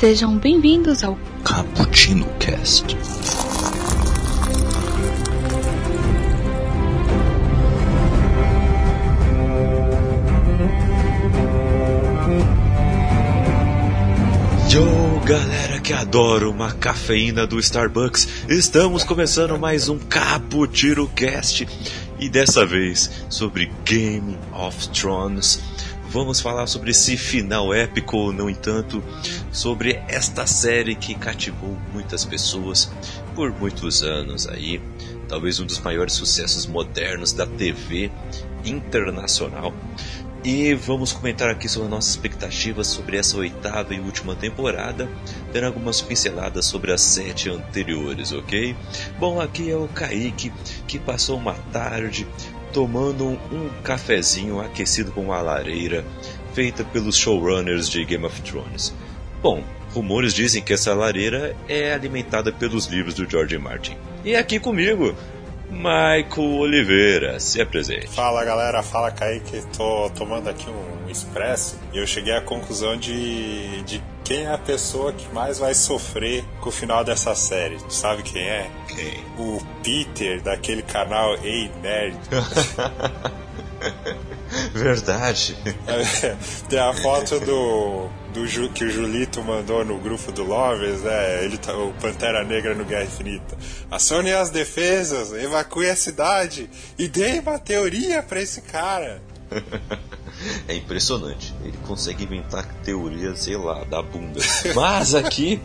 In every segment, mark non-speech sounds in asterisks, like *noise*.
Sejam bem-vindos ao Cappuccino Cast. Yo, galera que adora uma cafeína do Starbucks, estamos começando mais um Cappuccino Cast e dessa vez sobre Game of Thrones. Vamos falar sobre esse final épico, no entanto, sobre esta série que cativou muitas pessoas por muitos anos aí, talvez um dos maiores sucessos modernos da TV internacional. E vamos comentar aqui sobre nossas expectativas sobre essa oitava e última temporada, dando algumas pinceladas sobre as sete anteriores, ok? Bom, aqui é o Kaique, que passou uma tarde tomando um cafezinho aquecido com uma lareira feita pelos showrunners de Game of Thrones. Bom, rumores dizem que essa lareira é alimentada pelos livros do George Martin. E aqui comigo, Michael Oliveira, se apresente. Fala galera, fala Kaique, tô tomando aqui um expresso e eu cheguei à conclusão de, de quem é a pessoa que mais vai sofrer com o final dessa série. Tu sabe quem é? Quem? O Peter, daquele canal Ei Nerd. *laughs* *laughs* Verdade. *laughs* Tem a foto do, do Ju, que o Julito mandou no grupo do Lovers, né? Ele tá, o Pantera Negra no Guerra Infinita. Acione as defesas, evacue a cidade e dê uma teoria para esse cara. *laughs* É impressionante. Ele consegue inventar teoria, sei lá, da bunda. Mas aqui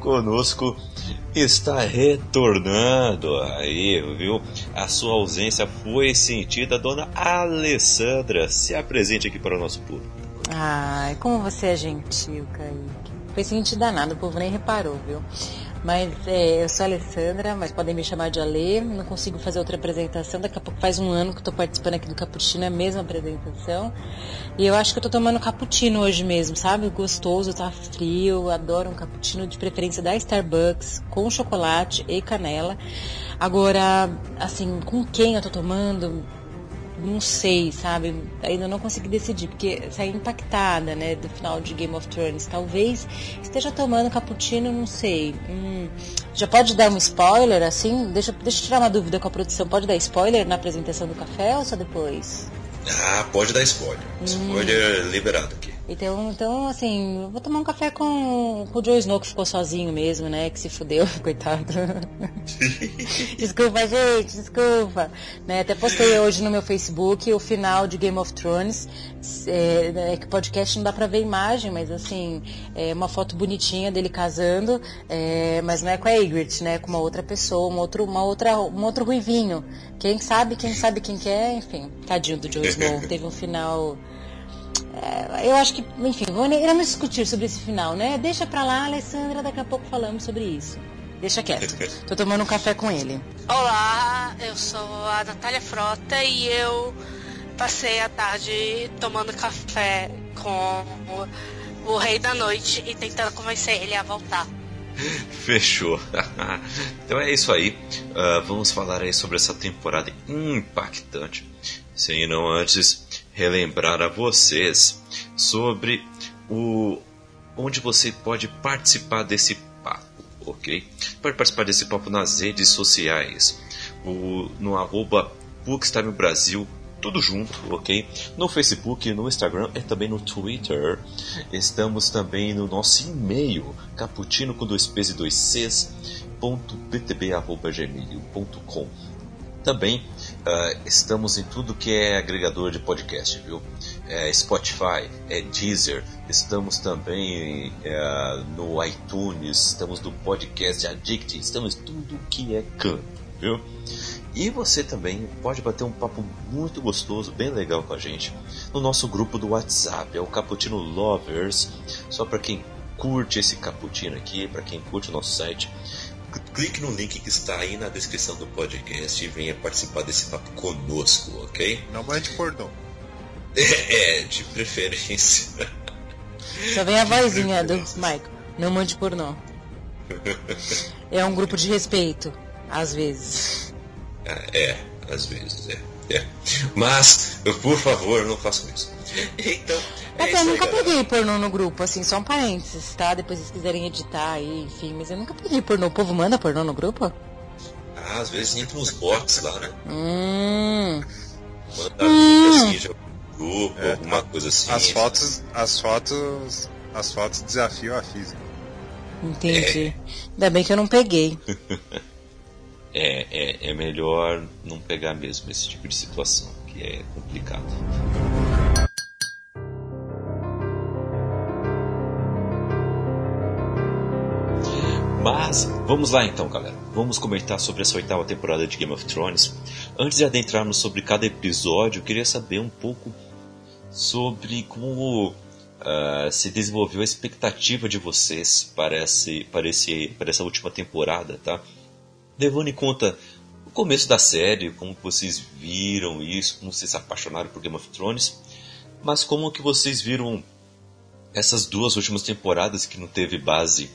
conosco está retornando aí, viu? A sua ausência foi sentida, dona Alessandra. Se apresente aqui para o nosso público. Ai, como você é gentil, Kaique. Foi sentida nada, o povo nem reparou, viu? Mas é, eu sou a Alessandra, mas podem me chamar de Alê. Não consigo fazer outra apresentação. Daqui a pouco faz um ano que estou participando aqui do Cappuccino, é a mesma apresentação. E eu acho que eu estou tomando cappuccino hoje mesmo, sabe? Gostoso, tá frio. Adoro um cappuccino de preferência da Starbucks, com chocolate e canela. Agora, assim, com quem eu tomando? Não sei, sabe? Ainda não consegui decidir, porque saí impactada, né, do final de Game of Thrones. Talvez esteja tomando cappuccino, não sei. Hum, já pode dar um spoiler, assim? Deixa, deixa eu tirar uma dúvida com a produção. Pode dar spoiler na apresentação do café ou só depois? Ah, pode dar spoiler. Spoiler hum. liberado aqui. Então, então, assim, vou tomar um café com, com o Joe Snow que ficou sozinho mesmo, né? Que se fudeu, *laughs* coitado. *laughs* desculpa, gente, desculpa. Né, até postei hoje no meu Facebook o final de Game of Thrones. É, é que podcast não dá pra ver imagem, mas assim, é uma foto bonitinha dele casando, é, mas não é com a Ygritte, né? Com uma outra pessoa, um outro, uma outra, um outro ruivinho. Quem sabe, quem sabe quem quer, é, enfim. Tadinho do Joe Snow. *laughs* Teve um final eu acho que, enfim, vamos discutir sobre esse final, né? Deixa pra lá, Alessandra, daqui a pouco falamos sobre isso. Deixa quieto. Tô tomando um café com ele. Olá, eu sou a Natália Frota e eu passei a tarde tomando café com o, o Rei da Noite e tentando convencer ele a voltar. *laughs* Fechou. *laughs* então é isso aí. Uh, vamos falar aí sobre essa temporada impactante. Sem não antes relembrar a vocês sobre o onde você pode participar desse papo, ok? Pode participar desse papo nas redes sociais, o, no arroba Bookstime Brasil, tudo junto, ok? No Facebook, no Instagram e também no Twitter. Estamos também no nosso e-mail, caputino com dois p's e dois c's, ponto btb, arroba, gmail.com. Também uh, estamos em tudo que é agregador de podcast, viu? É Spotify, é Deezer, estamos também uh, no iTunes, estamos no podcast Addict, estamos em tudo que é canto, viu? E você também pode bater um papo muito gostoso, bem legal com a gente, no nosso grupo do WhatsApp, é o Caputino Lovers, só para quem curte esse cappuccino aqui, para quem curte o nosso site clique no link que está aí na descrição do podcast e venha participar desse papo conosco, ok? Não mande pornô. *laughs* É, é, de preferência. Só vem a vozinha do Michael. Não mande pornô. É um grupo de respeito, às vezes. Ah, é, às vezes, é. é. Mas, por favor, não façam isso. *laughs* então. É Até eu nunca peguei pornô no grupo, assim, só um parênteses, tá? Depois vocês quiserem editar aí, enfim, mas eu nunca peguei pornô. O povo manda pornô no grupo? Ah, às vezes entra uns bots lá, né? Hum. Manda hum. assim, já grupo, é, alguma coisa assim. As fotos, as fotos, as fotos desafiam a física. Entendi. É. Ainda bem que eu não peguei. *laughs* é, é, é melhor não pegar mesmo esse tipo de situação, que é complicado. Mas vamos lá então, galera. Vamos comentar sobre essa oitava temporada de Game of Thrones. Antes de adentrarmos sobre cada episódio, eu queria saber um pouco sobre como uh, se desenvolveu a expectativa de vocês para, esse, para, esse, para essa última temporada, tá? Levando em conta o começo da série, como vocês viram isso, como vocês se apaixonaram por Game of Thrones, mas como que vocês viram essas duas últimas temporadas que não teve base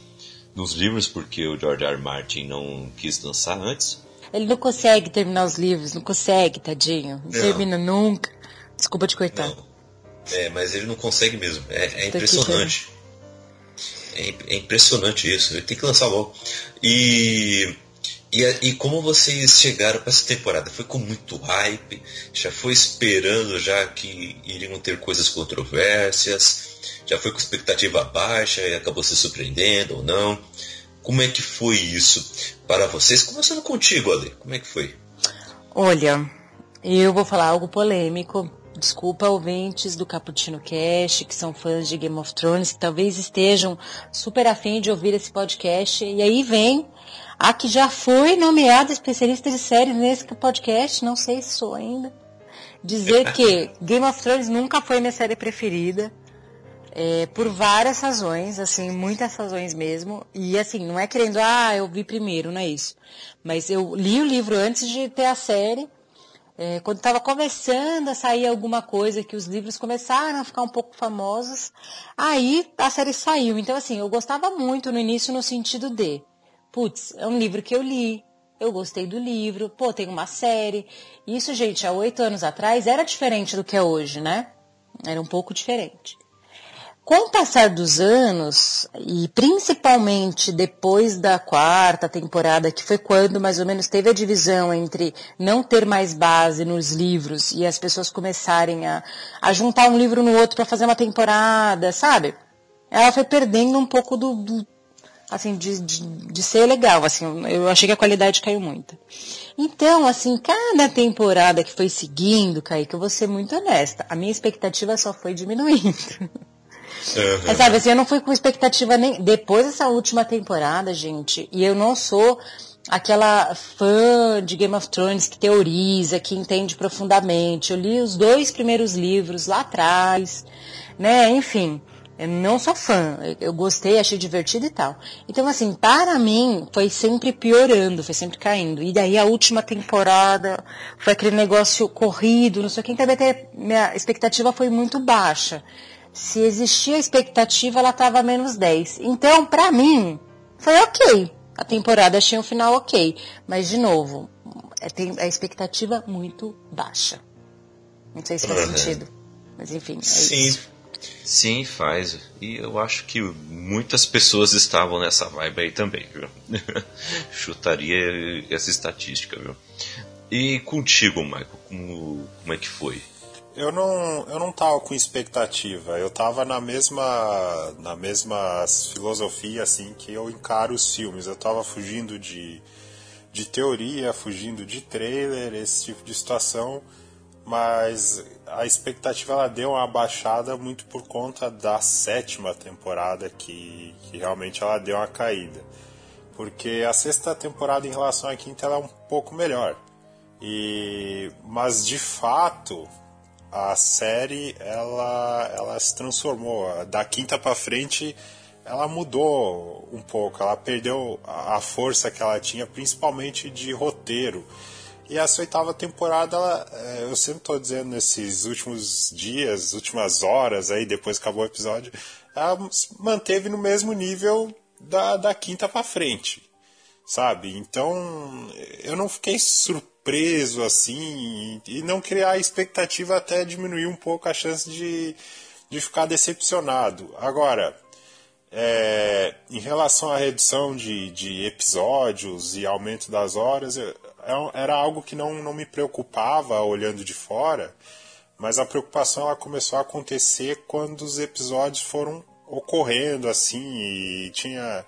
nos livros porque o George R. R. Martin não quis lançar antes. Ele não consegue terminar os livros, não consegue, tadinho. Não, não. termina nunca. Desculpa te coitar. Não. É, mas ele não consegue mesmo. É, é impressionante. É, é, impressionante isso. Ele tem que lançar logo. E, e, e como vocês chegaram para essa temporada? Foi com muito hype? Já foi esperando já que iriam ter coisas controversas? Já foi com expectativa baixa e acabou se surpreendendo ou não? Como é que foi isso para vocês? Começando contigo, Ale, como é que foi? Olha, eu vou falar algo polêmico. Desculpa, ouvintes do Cappuccino Cash, que são fãs de Game of Thrones, que talvez estejam super afim de ouvir esse podcast. E aí vem a que já foi nomeada especialista de séries nesse podcast, não sei se sou ainda, dizer *laughs* que Game of Thrones nunca foi minha série preferida. É, por várias razões, assim, muitas razões mesmo. E assim, não é querendo, ah, eu vi primeiro, não é isso. Mas eu li o livro antes de ter a série. É, quando estava começando a sair alguma coisa, que os livros começaram a ficar um pouco famosos, aí a série saiu. Então, assim, eu gostava muito no início no sentido de, putz, é um livro que eu li, eu gostei do livro, pô, tem uma série. Isso, gente, há oito anos atrás era diferente do que é hoje, né? Era um pouco diferente. Com o passar dos anos, e principalmente depois da quarta temporada, que foi quando mais ou menos teve a divisão entre não ter mais base nos livros e as pessoas começarem a, a juntar um livro no outro para fazer uma temporada, sabe? Ela foi perdendo um pouco do, do assim, de, de, de, ser legal, assim, eu achei que a qualidade caiu muito. Então, assim, cada temporada que foi seguindo, Kaique, eu vou ser muito honesta, a minha expectativa só foi diminuindo. *laughs* Uhum. Mas, sabe, assim, eu não fui com expectativa nem. Depois dessa última temporada, gente, e eu não sou aquela fã de Game of Thrones que teoriza, que entende profundamente. Eu li os dois primeiros livros lá atrás, né? Enfim, eu não sou fã. Eu gostei, achei divertido e tal. Então, assim, para mim, foi sempre piorando, foi sempre caindo. E daí a última temporada foi aquele negócio corrido, não sei o que. Então, minha expectativa foi muito baixa se existia expectativa, ela estava menos 10. Então, para mim, foi ok. A temporada achei um final ok. Mas, de novo, é, tem a expectativa muito baixa. Não sei se faz uhum. sentido. Mas, enfim, é Sim. Isso. Sim, faz. E eu acho que muitas pessoas estavam nessa vibe aí também, viu? *laughs* Chutaria essa estatística, viu? E contigo, Michael, como, como é que foi? Eu não, eu não tava com expectativa. Eu tava na mesma, na mesma filosofia assim que eu encaro os filmes. Eu tava fugindo de, de teoria, fugindo de trailer, esse tipo de situação. Mas a expectativa ela deu uma baixada muito por conta da sétima temporada que, que realmente ela deu uma caída. Porque a sexta temporada em relação à quinta ela é um pouco melhor. E, mas de fato, a série ela, ela se transformou. Da quinta para frente, ela mudou um pouco. Ela perdeu a força que ela tinha, principalmente de roteiro. E essa oitava temporada, ela, é, eu sempre estou dizendo nesses últimos dias, últimas horas aí, depois acabou o episódio, ela manteve no mesmo nível da, da quinta para frente, sabe? Então, eu não fiquei surpreso preso assim e não criar expectativa até diminuir um pouco a chance de, de ficar decepcionado. Agora, é, em relação à redução de, de episódios e aumento das horas, é, era algo que não, não me preocupava olhando de fora, mas a preocupação ela começou a acontecer quando os episódios foram ocorrendo assim e tinha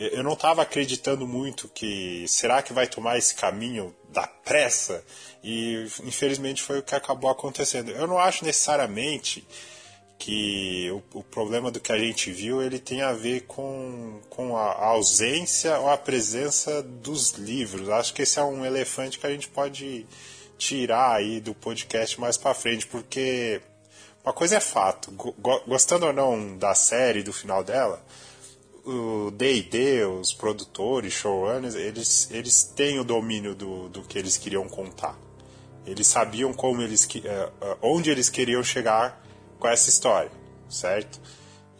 eu não estava acreditando muito que será que vai tomar esse caminho da pressa e infelizmente foi o que acabou acontecendo. Eu não acho necessariamente que o, o problema do que a gente viu ele tem a ver com, com a, a ausência ou a presença dos livros. Acho que esse é um elefante que a gente pode tirar aí do podcast mais para frente, porque uma coisa é fato, gostando ou não da série, do final dela, o D&D, os produtores, showrunners, eles, eles têm o domínio do, do que eles queriam contar. Eles sabiam como eles, eh, eh, onde eles queriam chegar com essa história, certo?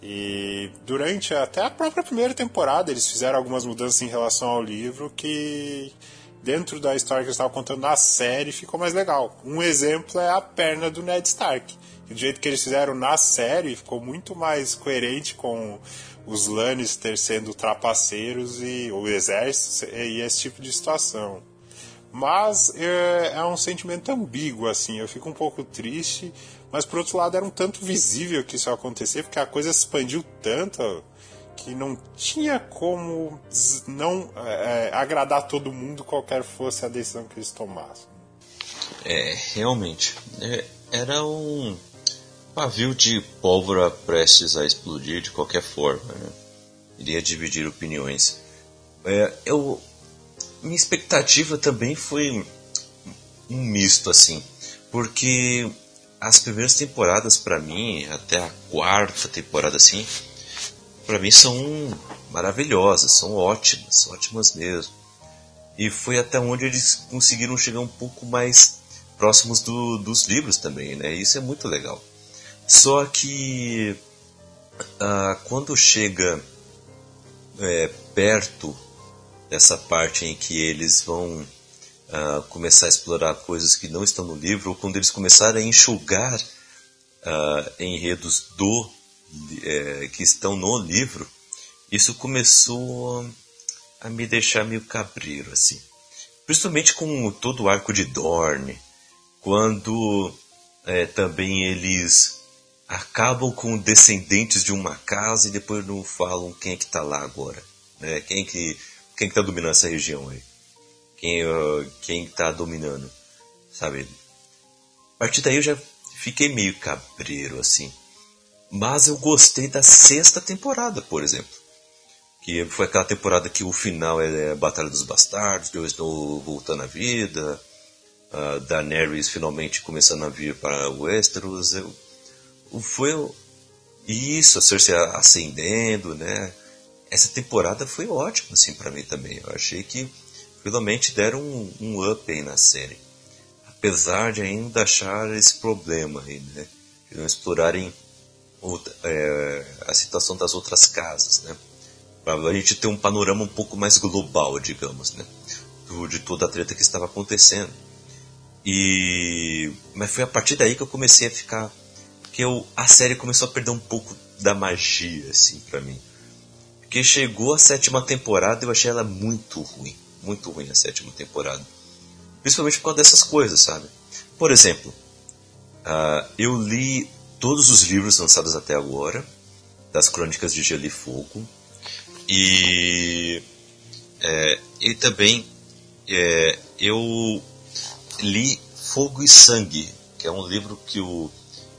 E durante até a própria primeira temporada eles fizeram algumas mudanças em relação ao livro que dentro da história que eles estavam contando na série ficou mais legal. Um exemplo é a perna do Ned Stark. Do jeito que eles fizeram na série ficou muito mais coerente com os Lannister sendo trapaceiros e o exército e esse tipo de situação. Mas é, é, um sentimento ambíguo, assim. Eu fico um pouco triste, mas por outro lado era um tanto visível que isso ia acontecer, porque a coisa se expandiu tanto que não tinha como não é, é, agradar todo mundo, qualquer fosse a decisão que eles tomassem. É, realmente. É, era um pavio de pólvora prestes a explodir de qualquer forma. Né? Iria dividir opiniões. É, eu, minha expectativa também foi um misto assim, porque as primeiras temporadas para mim, até a quarta temporada assim, para mim são maravilhosas, são ótimas, ótimas mesmo. E foi até onde eles conseguiram chegar um pouco mais próximos do, dos livros também, né? Isso é muito legal. Só que uh, quando chega é, perto dessa parte em que eles vão uh, começar a explorar coisas que não estão no livro, ou quando eles começarem a enxugar uh, enredos do é, que estão no livro, isso começou a me deixar meio cabreiro assim. Principalmente com todo o arco de Dorne, quando é, também eles acabam com descendentes de uma casa e depois não falam quem é que está lá agora. Né? Quem que quem está dominando essa região aí? Quem uh, quem está dominando, sabe? A partir daí eu já fiquei meio cabreiro assim. Mas eu gostei da sexta temporada, por exemplo. Que foi aquela temporada que o final é a Batalha dos Bastardos, eu estou voltando à vida, a Daenerys finalmente começando a vir para Westeros. Eu foi isso, a Cersei ascendendo, né? Essa temporada foi ótima, assim, para mim também. Eu achei que finalmente deram um, um up aí na série. Apesar de ainda achar esse problema aí, né? De não explorarem outra, é, a situação das outras casas, né? Pra a gente ter um panorama um pouco mais global, digamos, né? Do, de toda a treta que estava acontecendo. E... Mas foi a partir daí que eu comecei a ficar eu, a série começou a perder um pouco da magia, assim, para mim. Porque chegou a sétima temporada e eu achei ela muito ruim. Muito ruim a sétima temporada. Principalmente por causa dessas coisas, sabe? Por exemplo, uh, eu li todos os livros lançados até agora, das Crônicas de Gelo e Fogo. E, é, e também é, eu li Fogo e Sangue, que é um livro que o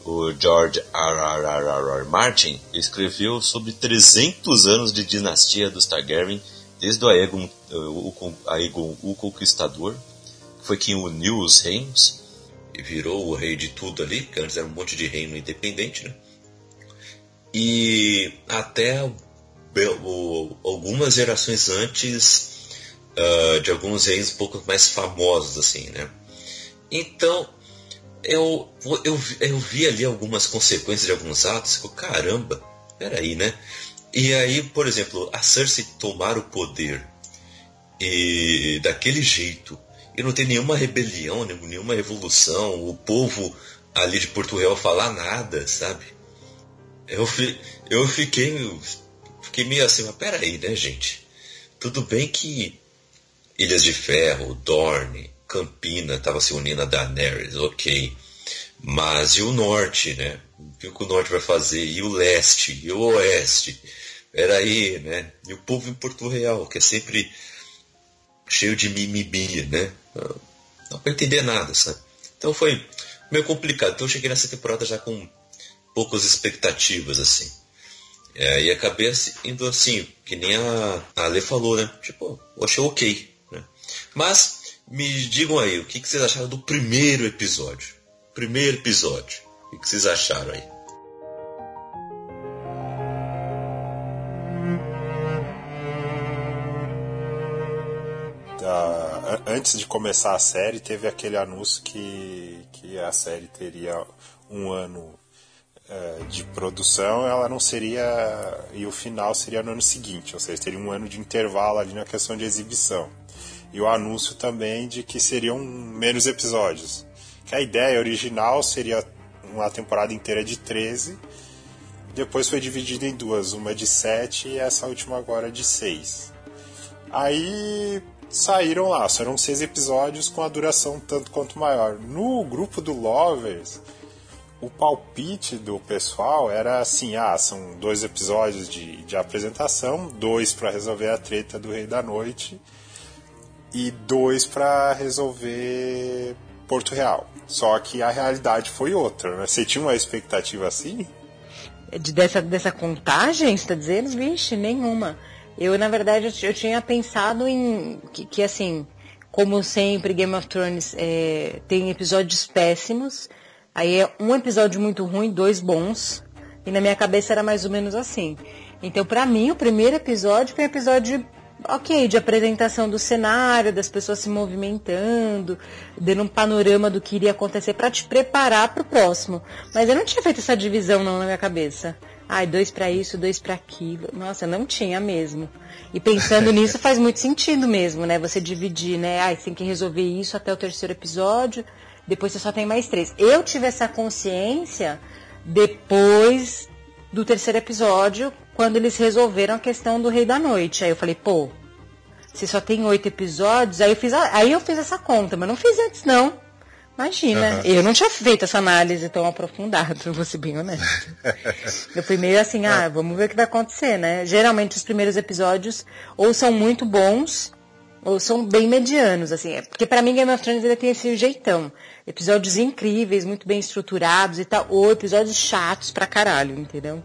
o George R. R. R. Martin escreveu sobre 300 anos de dinastia dos Targaryen, desde o Aegon, o, Aegon o Conquistador, que foi quem uniu os reinos e virou o rei de tudo ali, porque antes era um monte de reino independente, né? E até algumas gerações antes uh, de alguns reis um pouco mais famosos, assim, né? Então, eu, eu, eu vi ali algumas consequências de alguns atos que, caramba, peraí, né? E aí, por exemplo, a Cersei tomar o poder e daquele jeito e não tem nenhuma rebelião, nenhuma revolução, o povo ali de Porto Real falar nada, sabe? Eu, fi, eu fiquei, fiquei meio assim, mas peraí, né, gente? Tudo bem que Ilhas de Ferro, Dorne, Campina estava se unindo a Daenerys, ok. Mas e o norte, né? O que o norte vai fazer? E o leste? E o oeste? Peraí, né? E o povo em Porto Real, que é sempre cheio de mimimi, né? Não, pra entender nada, sabe? Então foi meio complicado. Então eu cheguei nessa temporada já com poucas expectativas, assim. É, e acabei indo assim, que nem a, a Ale falou, né? Tipo, eu achei ok. Né? Mas me digam aí, o que, que vocês acharam do primeiro episódio? Primeiro episódio. O que, vocês acharam aí? antes de começar a série, teve aquele anúncio que, que a série teria um ano é, de produção, ela não seria. e o final seria no ano seguinte, ou seja, teria um ano de intervalo ali na questão de exibição. E o anúncio também de que seriam menos episódios. Que a ideia original seria uma temporada inteira de 13, depois foi dividida em duas, uma de 7 e essa última agora de 6. Aí saíram lá, serão seis episódios com a duração tanto quanto maior. No grupo do Lovers, o palpite do pessoal era assim: ah, são dois episódios de, de apresentação, dois para resolver a treta do Rei da Noite e dois para resolver Porto Real. Só que a realidade foi outra, né? Você tinha uma expectativa assim? De, dessa, dessa contagem, você tá dizendo? Vixe, nenhuma. Eu, na verdade, eu, tinha pensado em que, que, assim, como sempre, Game of Thrones é, tem episódios péssimos. Aí é um episódio muito ruim, dois bons. E na minha cabeça era mais ou menos assim. Então, para mim, o primeiro episódio foi um episódio ok, de apresentação do cenário, das pessoas se movimentando, dando um panorama do que iria acontecer para te preparar para o próximo. Mas eu não tinha feito essa divisão não na minha cabeça. Ai, dois para isso, dois para aquilo. Nossa, não tinha mesmo. E pensando *laughs* nisso faz muito sentido mesmo, né? Você dividir, né? Ai, você tem que resolver isso até o terceiro episódio, depois você só tem mais três. Eu tive essa consciência depois do terceiro episódio, quando eles resolveram a questão do Rei da Noite. Aí eu falei, pô, se só tem oito episódios, aí eu fiz, a, aí eu fiz essa conta, mas não fiz antes não. Imagina, uhum. eu não tinha feito essa análise tão aprofundada, *laughs* vou ser bem honesto. *laughs* eu primeiro assim, ah, vamos ver o que vai acontecer, né? Geralmente os primeiros episódios ou são muito bons ou são bem medianos, assim. É, porque para mim Game of Thrones ele tem esse jeitão. Episódios incríveis, muito bem estruturados e tal, ou episódios chatos pra caralho, entendeu?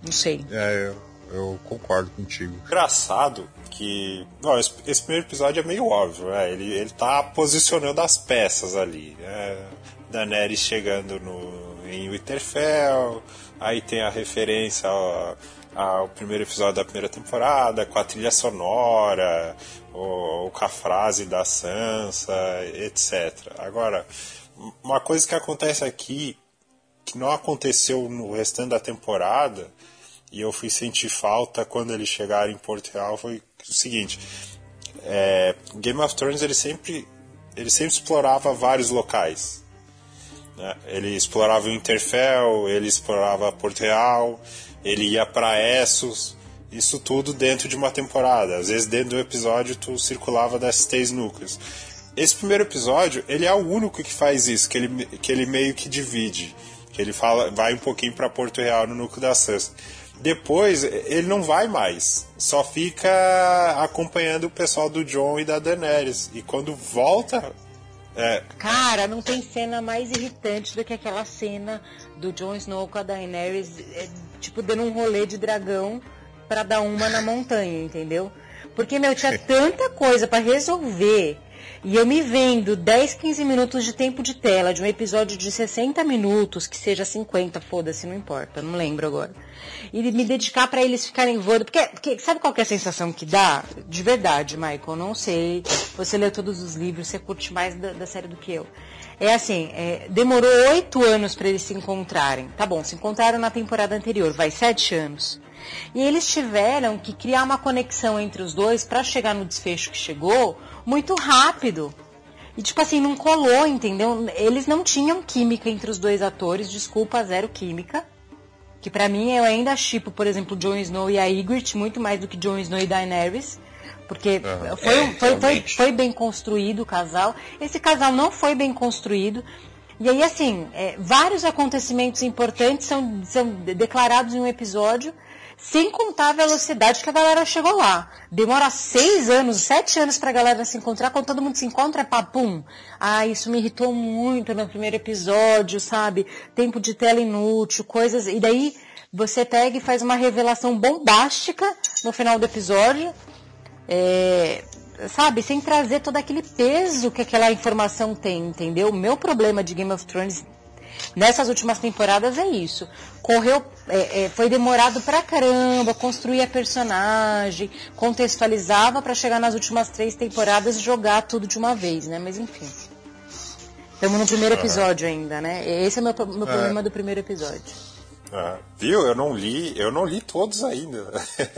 Não sei. É, eu, eu concordo contigo. Engraçado que. Não, esse, esse, primeiro episódio é meio óbvio, né? Ele, ele tá posicionando as peças ali. Né? Daenerys chegando no, em Winterfell, aí tem a referência ao, ao primeiro episódio da primeira temporada, com a trilha sonora, ou, ou com a frase da Sansa, etc. Agora, uma coisa que acontece aqui, que não aconteceu no restante da temporada, e eu fui sentir falta quando eles chegaram em Porto Real, foi o seguinte: é, Game of Thrones ele sempre, ele sempre explorava vários locais. Né? Ele explorava o Interfell, ele explorava Porto Real, ele ia para Essos, isso tudo dentro de uma temporada. Às vezes dentro do episódio tu circulava desses três núcleos. Esse primeiro episódio, ele é o único que faz isso, que ele, que ele meio que divide. Que ele fala, vai um pouquinho para Porto Real no núcleo da Sansa. Depois ele não vai mais, só fica acompanhando o pessoal do John e da Daenerys. E quando volta, é. Cara, não tem cena mais irritante do que aquela cena do Jon Snow com a Daenerys, é, tipo, dando um rolê de dragão para dar uma na montanha, entendeu? Porque, meu, tinha *laughs* tanta coisa para resolver e eu me vendo 10, 15 minutos de tempo de tela de um episódio de 60 minutos, que seja 50, foda-se, não importa, não lembro agora. E me dedicar para eles ficarem voando. Porque, porque, sabe qual é a sensação que dá? De verdade, Michael, não sei. Você leu todos os livros, você curte mais da, da série do que eu. É assim, é, demorou oito anos para eles se encontrarem. Tá bom, se encontraram na temporada anterior, vai sete anos. E eles tiveram que criar uma conexão entre os dois para chegar no desfecho que chegou muito rápido. E tipo assim, não colou, entendeu? Eles não tinham química entre os dois atores, desculpa, zero química. Que para mim eu ainda chipo, por exemplo, Jon Snow e a Ygritte muito mais do que Jon Snow e Daenerys. Porque uhum. foi, é, foi, foi, foi, bem construído o casal. Esse casal não foi bem construído. E aí, assim, é, vários acontecimentos importantes são, são declarados em um episódio, sem contar a velocidade que a galera chegou lá. Demora seis anos, sete anos pra galera se encontrar, quando todo mundo se encontra, é papum. Ah, isso me irritou muito no primeiro episódio, sabe? Tempo de tela inútil, coisas. E daí você pega e faz uma revelação bombástica no final do episódio. É, sabe, sem trazer todo aquele peso que aquela informação tem, entendeu? O meu problema de Game of Thrones nessas últimas temporadas é isso. Correu, é, é, foi demorado pra caramba, construir a personagem, contextualizava para chegar nas últimas três temporadas e jogar tudo de uma vez, né? Mas enfim. Estamos no primeiro episódio ainda, né? Esse é o meu, meu é. problema do primeiro episódio. Ah, viu? Eu não li, eu não li todos ainda.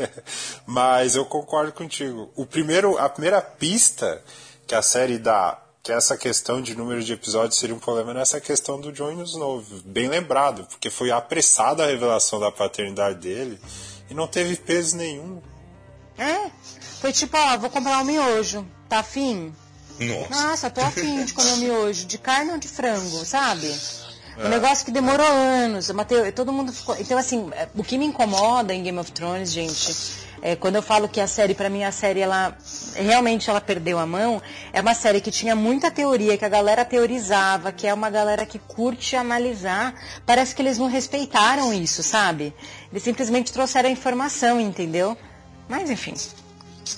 *laughs* Mas eu concordo contigo. O primeiro, a primeira pista que a série dá que essa questão de número de episódios seria um problema nessa questão do Jon Snow. Bem lembrado, porque foi apressada a revelação da paternidade dele e não teve peso nenhum. É, foi tipo, ó, vou comprar um miojo, tá afim? Nossa. Nossa, tô afim de comer um miojo, de carne ou de frango, sabe? Um é. negócio que demorou anos. Mateu, todo mundo ficou. Então, assim, é, o que me incomoda em Game of Thrones, gente, é quando eu falo que a série, para mim, a série, ela realmente ela perdeu a mão, é uma série que tinha muita teoria, que a galera teorizava, que é uma galera que curte analisar. Parece que eles não respeitaram isso, sabe? Eles simplesmente trouxeram a informação, entendeu? Mas, enfim.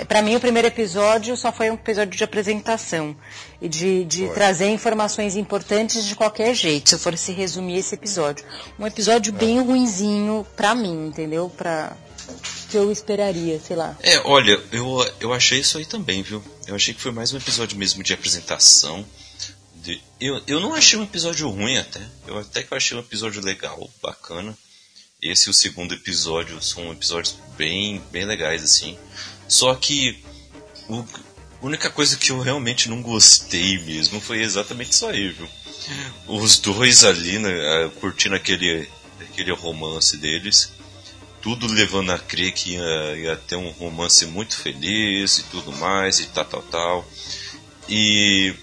Para mim, o primeiro episódio só foi um episódio de apresentação e de, de trazer informações importantes de qualquer jeito, se eu fosse resumir esse episódio. Um episódio é. bem ruinzinho para mim, entendeu? Pra, que eu esperaria, sei lá. É, olha, eu, eu achei isso aí também, viu? Eu achei que foi mais um episódio mesmo de apresentação. De, eu, eu não achei um episódio ruim até. Eu até que eu achei um episódio legal, bacana. Esse e o segundo episódio são episódios bem, bem legais, assim. Só que o, a única coisa que eu realmente não gostei mesmo foi exatamente isso aí, viu? Os dois ali, né, curtindo aquele, aquele romance deles, tudo levando a crer que ia, ia ter um romance muito feliz e tudo mais, e tal, tal, tal. E,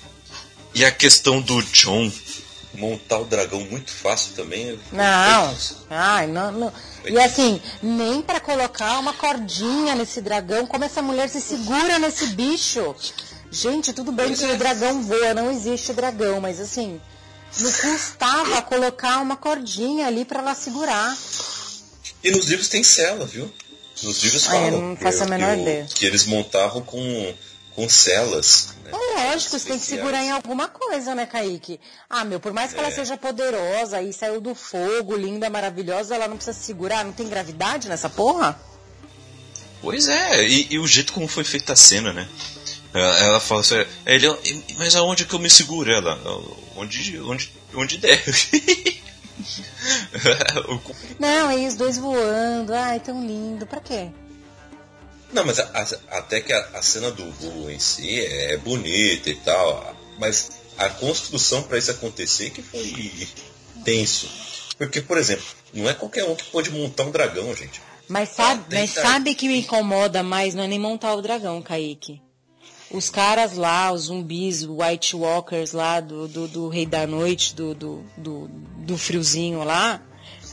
e a questão do John montar o dragão muito fácil também. Não, ai, não, não. E assim, nem para colocar uma cordinha nesse dragão, como essa mulher se segura nesse bicho. Gente, tudo bem que o é. dragão voa, não existe dragão, mas assim, não custava colocar uma cordinha ali para ela segurar. E nos livros tem cela, viu? Nos livros falam. Ah, eu não faço a menor ideia. Que eles montavam com, com celas. Né? É lógico, você tem que segurar em alguma coisa, né, Kaique? Ah, meu, por mais que é. ela seja poderosa e saiu do fogo, linda, maravilhosa, ela não precisa segurar, não tem gravidade nessa porra? Pois é, e, e o jeito como foi feita a cena, né? Ela, ela fala assim, ele, mas aonde que eu me seguro? Ela, onde, onde, onde der. *laughs* não, aí os dois voando, ai, tão lindo, pra quê? Não, mas a, a, até que a, a, cena do voo em si é bonita e tal, mas a construção para isso acontecer que foi tenso. Porque, por exemplo, não é qualquer um que pode montar um dragão, gente. Mas sabe, mas sabe que me incomoda mais não é nem montar o dragão, Kaique. Os caras lá, os zumbis, White Walkers lá do, do, do Rei da Noite, do, do, do, do friozinho lá,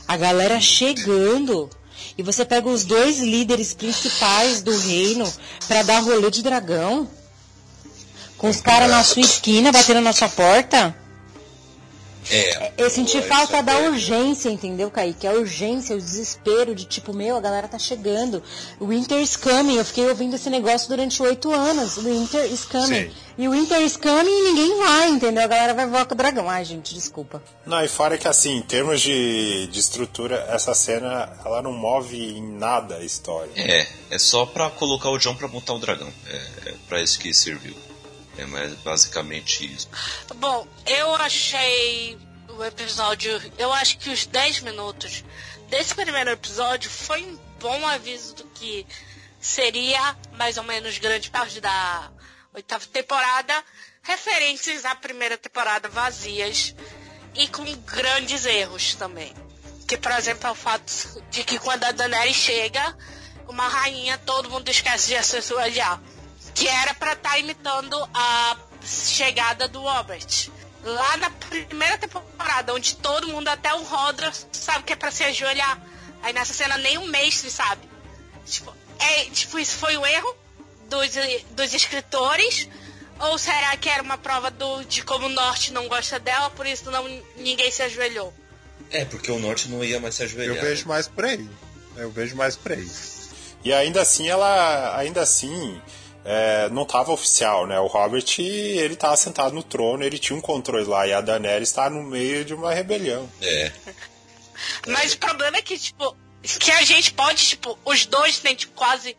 a galera chegando e você pega os dois líderes principais do reino para dar rolê de dragão? Com os caras na sua esquina, batendo na sua porta? É. Eu senti falta da urgência, entendeu, Kaique? A urgência, o desespero de tipo, meu, a galera tá chegando. Winter is coming. Eu fiquei ouvindo esse negócio durante oito anos. Winter is coming. Sim. E o Winter is coming e ninguém vai, entendeu? A galera vai voar com o dragão. Ai, gente, desculpa. Não, e fora que assim, em termos de, de estrutura, essa cena, ela não move em nada a história. É, é só pra colocar o John pra montar o dragão. É, é pra isso que serviu. É mais basicamente isso. Bom, eu achei o episódio. Eu acho que os 10 minutos desse primeiro episódio foi bom aviso do que seria mais ou menos grande parte da oitava temporada, referências à primeira temporada vazias e com grandes erros também. Que, por exemplo, é o fato de que quando a Daenerys chega, uma rainha, todo mundo esquece de acessoriar. Que era para estar tá imitando a chegada do Robert. Lá na primeira temporada, onde todo mundo, até o Rodra, sabe que é pra se ajoelhar. Aí nessa cena nem o mestre sabe. Tipo, é, tipo, isso foi um erro dos, dos escritores? Ou será que era uma prova do, de como o Norte não gosta dela, por isso não, ninguém se ajoelhou? É, porque o Norte não ia mais se ajoelhar. Eu vejo né? mais por aí. Eu vejo mais por aí. E ainda assim, ela. Ainda assim. É, não estava oficial, né? O Robert, ele estava sentado no trono, ele tinha um controle lá, e a Daenerys está no meio de uma rebelião. É. *laughs* Mas o problema é que, tipo, que a gente pode, tipo, os dois têm tipo, quase,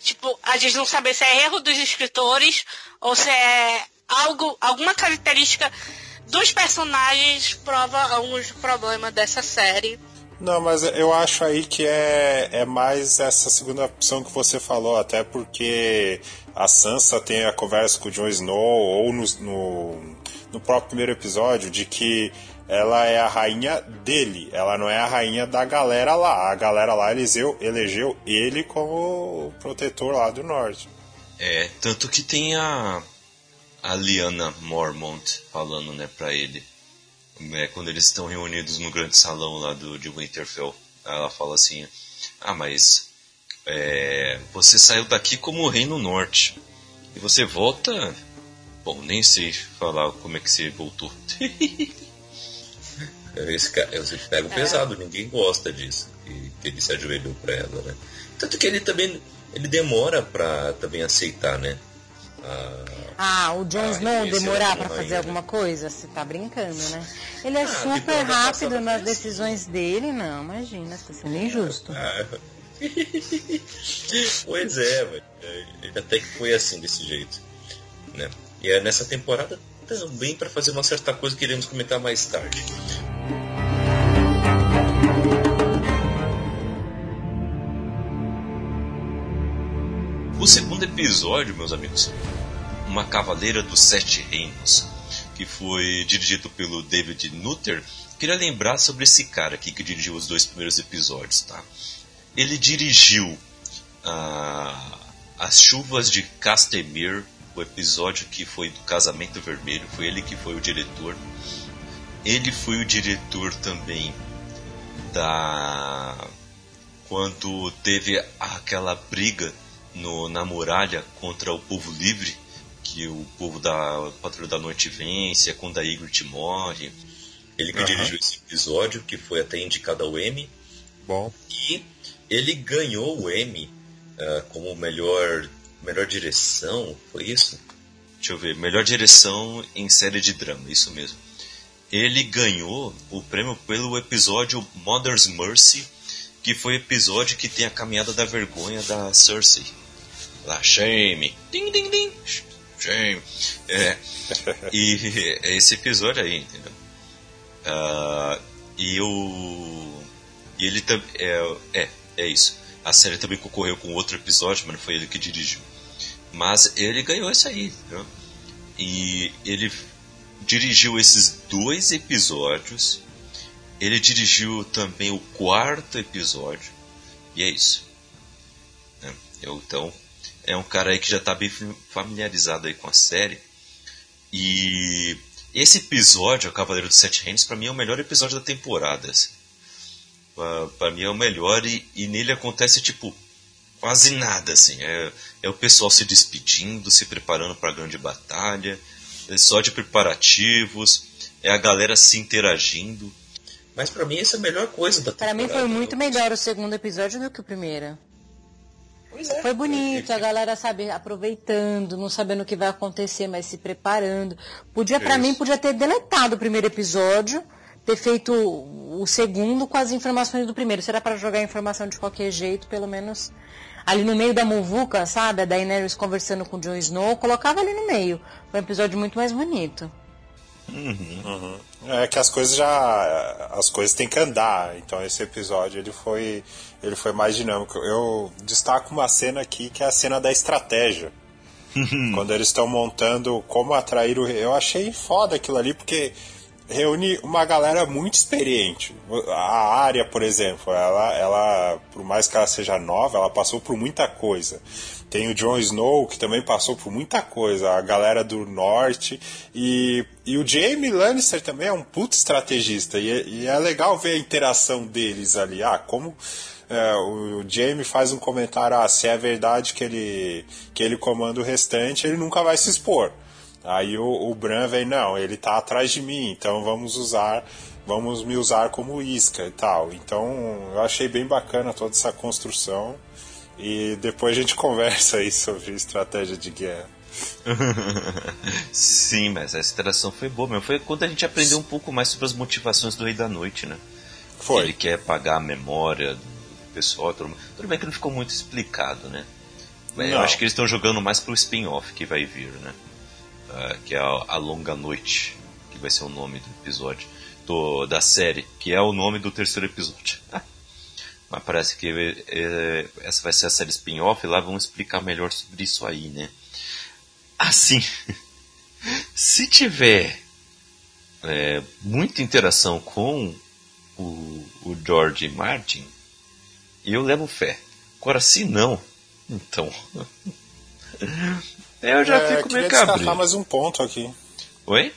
tipo, a gente não saber se é erro dos escritores ou se é algo, alguma característica dos personagens prova alguns problemas dessa série. Não, mas eu acho aí que é, é mais essa segunda opção que você falou, até porque a Sansa tem a conversa com o Jon Snow, ou no, no, no próprio primeiro episódio, de que ela é a rainha dele, ela não é a rainha da galera lá. A galera lá elegeu, elegeu ele como protetor lá do norte. É, tanto que tem a, a Liana Mormont falando, né, pra ele. É, quando eles estão reunidos no grande salão lá do, de Winterfell. Ela fala assim: Ah, mas é, você saiu daqui como o Reino Norte. E você volta. Bom, nem sei falar como é que você voltou. *laughs* Esse cara, você pega é. pesado, ninguém gosta disso. Que, que ele se ajoelhou pra ela, né? Tanto que ele também ele demora pra também aceitar, né? ah, o Jon Snow demorar para fazer né? alguma coisa? Você tá brincando, né? Ele é ah, super rápido nas decisões dele, não, imagina, tá sendo injusto. Ah, *laughs* pois é, velho. Até que foi assim, desse jeito. Né? E é nessa temporada também para fazer uma certa coisa que iremos comentar mais tarde. O segundo episódio, meus amigos, Uma Cavaleira dos Sete Reinos, que foi dirigido pelo David Nutter. Queria lembrar sobre esse cara aqui que dirigiu os dois primeiros episódios, tá? Ele dirigiu uh, As Chuvas de Castemir, o episódio que foi do Casamento Vermelho, foi ele que foi o diretor. Ele foi o diretor também da quando teve aquela briga no, na muralha contra o povo livre, que o povo da Patrulha da Noite vence, é quando a Ygritte morre. Ele que uhum. dirigiu esse episódio, que foi até indicado ao Emmy. Bom. E ele ganhou o Emmy uh, como melhor, melhor direção, foi isso? Deixa eu ver, melhor direção em série de drama, isso mesmo. Ele ganhou o prêmio pelo episódio Mother's Mercy, que foi o episódio que tem a caminhada da vergonha da Cersei lá, shame, ding, ding, ding, shame. É, e é esse episódio aí, entendeu? Uh, e o. E ele também. É, é, é isso. A série também concorreu com outro episódio, mas não foi ele que dirigiu. Mas ele ganhou isso aí, entendeu? E ele dirigiu esses dois episódios. Ele dirigiu também o quarto episódio. E é isso. Né? Eu, então, é um cara aí que já está bem familiarizado aí com a série. E esse episódio, o Cavaleiro dos Sete Reinos, para mim é o melhor episódio da temporada. Assim. Para mim é o melhor e, e, nele acontece tipo quase nada assim. É, é o pessoal se despedindo, se preparando para a grande batalha, é só de preparativos, é a galera se interagindo. Mas para mim essa é a melhor coisa da temporada. Para mim foi muito melhor o segundo episódio do que o primeiro. É, foi bonito, a galera sabe aproveitando, não sabendo o que vai acontecer, mas se preparando. Podia, para mim, podia ter deletado o primeiro episódio, ter feito o segundo com as informações do primeiro. Será para jogar informação de qualquer jeito, pelo menos ali no meio da muvuca, sabe? A Daenerys conversando com o Jon Snow, colocava ali no meio. Foi um episódio muito mais bonito. Uhum. Uhum. É que as coisas já. As coisas têm que andar. Então esse episódio ele foi. Ele foi mais dinâmico. Eu destaco uma cena aqui que é a cena da estratégia. Quando eles estão montando como atrair o. Eu achei foda aquilo ali, porque reúne uma galera muito experiente. A área, por exemplo, ela, ela, por mais que ela seja nova, ela passou por muita coisa. Tem o Jon Snow, que também passou por muita coisa, a galera do norte. E, e o Jaime Lannister também é um puto estrategista. E, e é legal ver a interação deles ali. Ah, como é, o Jamie faz um comentário, ah, se é verdade que ele, que ele comanda o restante, ele nunca vai se expor. Aí o, o Bran vem, não, ele tá atrás de mim, então vamos usar, vamos me usar como isca e tal. Então eu achei bem bacana toda essa construção. E depois a gente *laughs* conversa aí sobre estratégia de guerra. *laughs* Sim, mas essa interação foi boa mesmo. Foi quando a gente aprendeu um pouco mais sobre as motivações do Rei da Noite, né? Foi. Ele quer pagar a memória do pessoal. Tudo, tudo bem que não ficou muito explicado, né? Eu Não. acho que eles estão jogando mais pro spin-off que vai vir, né? Ah, que é a, a Longa Noite, que vai ser o nome do episódio do, da série, que é o nome do terceiro episódio. *laughs* Mas parece que eh, essa vai ser a série spin-off e lá vão explicar melhor sobre isso aí, né? Assim, *laughs* se tiver é, muita interação com o, o George Martin, eu levo fé. Agora, se não, então. *laughs* eu já É, fico queria meio destacar cabreiro. mais um ponto aqui. Oi?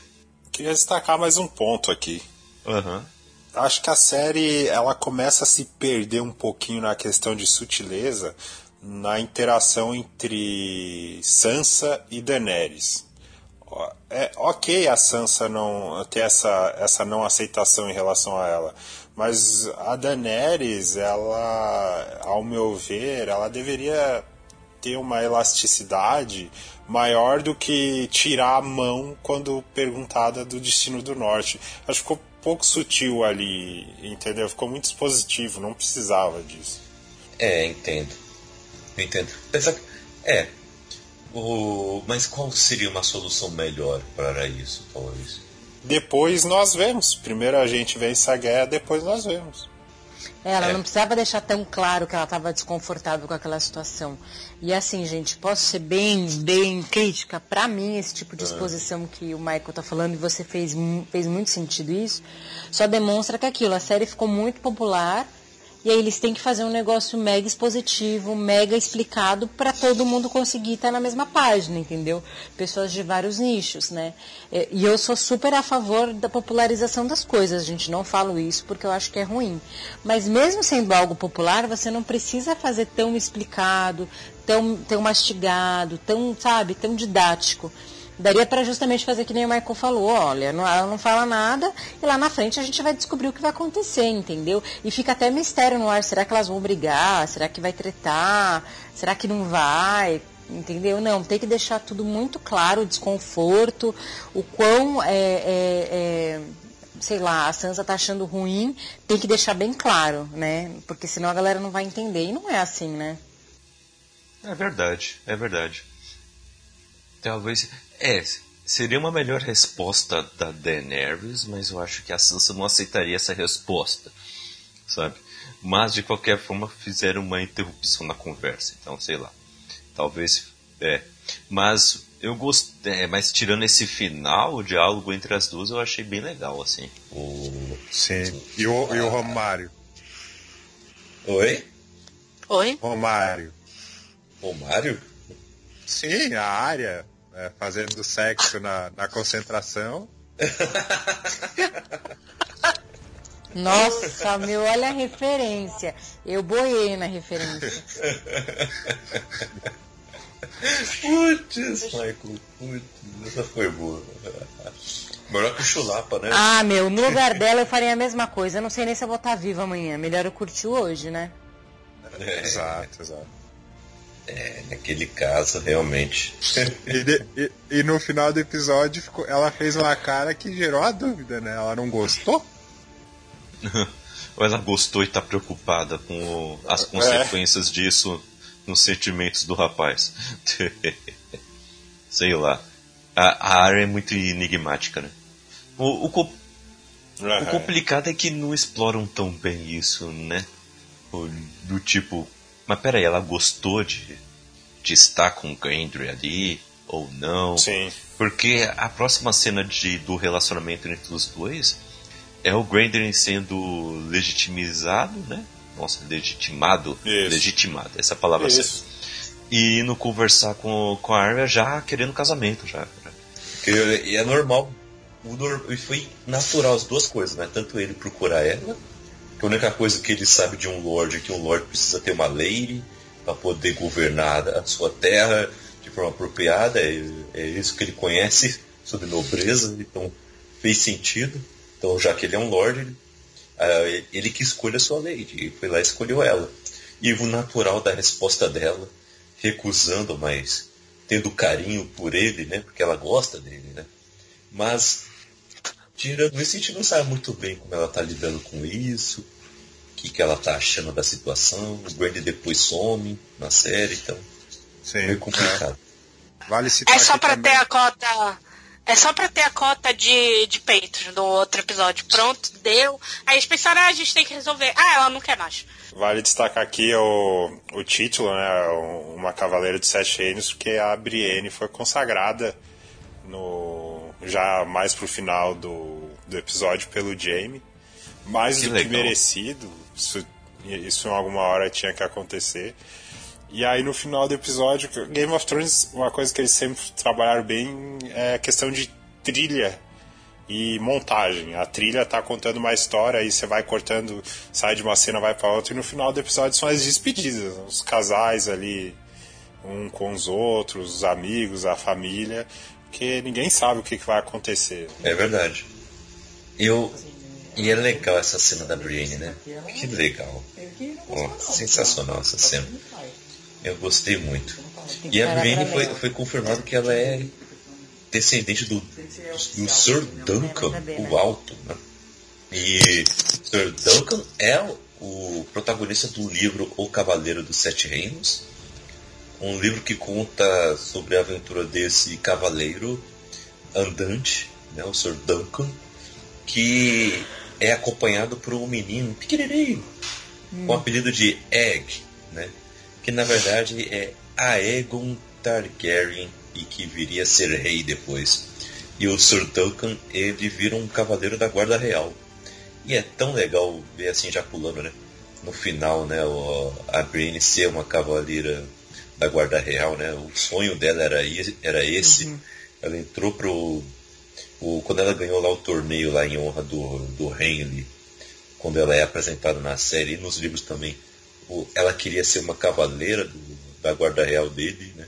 Queria destacar mais um ponto aqui. Aham. Acho que a série ela começa a se perder um pouquinho na questão de sutileza na interação entre Sansa e Daenerys. É ok a Sansa não ter essa, essa não aceitação em relação a ela, mas a Daenerys, ela, ao meu ver, ela deveria ter uma elasticidade maior do que tirar a mão quando perguntada do destino do norte. Acho que ficou pouco sutil ali, entendeu? Ficou muito expositivo, não precisava disso. É, entendo. Entendo. Apesar que- É. O... Mas qual seria uma solução melhor para isso, talvez? Depois nós vemos. Primeiro a gente vence a guerra, depois nós vemos. Ela É. não precisava deixar tão claro que ela estava desconfortável com aquela situação. E assim, gente, posso ser bem, bem crítica? Pra mim, esse tipo de exposição que o Michael tá falando, e você fez, fez muito sentido isso, só demonstra que aquilo, a série ficou muito popular, e aí eles têm que fazer um negócio mega expositivo, mega explicado para todo mundo conseguir estar na mesma página, entendeu? Pessoas de vários nichos, né? É, E eu sou super a favor da popularização das coisas, gente. Não falo isso porque eu acho que é ruim. Mas mesmo sendo algo popular, você não precisa fazer tão explicado, tão, tão mastigado, tão, sabe, tão didático. Daria para justamente fazer que nem o Michael falou, olha, não, ela não fala nada e lá na frente a gente vai descobrir o que vai acontecer, entendeu? E fica até mistério no ar, será que elas vão brigar? Será que vai tretar? Será que não vai? Entendeu? Não, tem que deixar tudo muito claro, o desconforto, o quão é, é, é, sei lá, a Sansa tá achando ruim, tem que deixar bem claro, né? Porque senão a galera não vai entender. E não é assim, né? É verdade, é verdade. Talvez. É, seria uma melhor resposta da Daenerys, mas eu acho que a Sansa não aceitaria essa resposta. Sabe? Mas de qualquer forma fizeram uma interrupção na conversa. Então, sei lá. Talvez. É. Mas eu gostei. É, mas tirando esse final, o diálogo entre as duas eu achei bem legal, assim. O... Sim. E o, e o Romário? Oi? Oi? Romário. O Mário? Sim, a área é, fazendo sexo na, na concentração. *laughs* Nossa, meu, olha a referência. Eu boiei na referência. Putz, Michael, putz, essa foi boa. Melhor que o Chulapa, né? Ah, meu, no lugar dela eu faria a mesma coisa. Eu não sei nem se eu vou estar viva amanhã. Melhor eu curtir hoje, né? É, Exato, exato. É, naquele caso, realmente. E, de- e- e no final do episódio ficou- ela fez uma cara que gerou a dúvida, né? Ela não gostou? *laughs* Ou ela gostou e tá preocupada com o- as consequências disso nos sentimentos do rapaz. *laughs* Sei lá. A, a área é muito enigmática, né? O, o, co- o Aham. complicado é que não exploram tão bem isso, né? O- Do tipo, mas peraí, ela gostou de, de estar com o Gendry ali ou não? Sim. Porque a próxima cena de, do relacionamento entre os dois é o Gendry sendo legitimizado, né? Nossa, legitimado. Isso. Legitimado, essa palavra certa. Isso. E indo conversar com, com a Arya já querendo casamento, já. E é normal. E foi natural as duas coisas, né? Tanto ele procurar ela, que a única coisa que ele sabe de um lord é que um lord precisa ter uma lady para poder governar a sua terra de forma apropriada. É, é isso que ele conhece *laughs* sobre nobreza, então fez sentido. Então, já que ele é um lord, ele, ah, ele que escolhe a sua lady. E foi lá e escolheu ela. E o natural da resposta dela, recusando, mas tendo carinho por ele, né? Porque ela gosta dele, né? Mas, tirando isso, a gente não sabe muito bem como ela tá lidando com isso, o que, que ela tá achando da situação. O Brandy depois some na série, então Sim. é meio complicado. Vale citar É só também- ter a cota. É só pra ter a cota de, de peitos do outro episódio. Pronto, deu. Aí eles pensaram, ah, a gente tem que resolver. Ah, ela não quer mais. Vale destacar aqui o, o título, né? Uma Cavaleira de Sete Reinos, porque a Brienne foi consagrada no já mais pro final do, do episódio pelo Jaime. Mais Que do legal. que merecido. Isso, isso em alguma hora tinha que acontecer. E aí no final do episódio, Game of Thrones, uma coisa que eles sempre trabalharam bem é a questão de trilha e montagem. A trilha tá contando uma história, aí você vai cortando, sai de uma cena, vai pra outra, e no final do episódio são as despedidas. Os casais ali, um com os outros, os amigos, a família, porque ninguém sabe o que, que vai acontecer. É verdade. Eu. E é legal essa cena da Brienne, né? Que legal. Ó, sensacional essa cena. Eu gostei muito. E a Brienne foi, foi confirmado que ela é descendente do, do Sir Duncan, o Alto, né? E Sir Duncan é o protagonista do livro O Cavaleiro dos Sete Reinos, um livro que conta sobre a aventura desse cavaleiro andante, né, o Sr. Duncan, que é acompanhado por um menino pequenininho, com o apelido de Egg, né, que na verdade é Aegon Targaryen e que viria a ser rei depois. E o Sr. Duncan, ele vira um cavaleiro da Guarda Real. E é tão legal ver assim, já pulando, né? No final, né? O, a Brienne ser uma cavaleira da Guarda Real, né? O sonho dela era, era esse. Ela entrou pro. O, quando ela ganhou lá o torneio lá em honra do, do Henry, quando ela é apresentada na série e nos livros também, o- ela queria ser uma cavaleira do- da Guarda Real dele, né?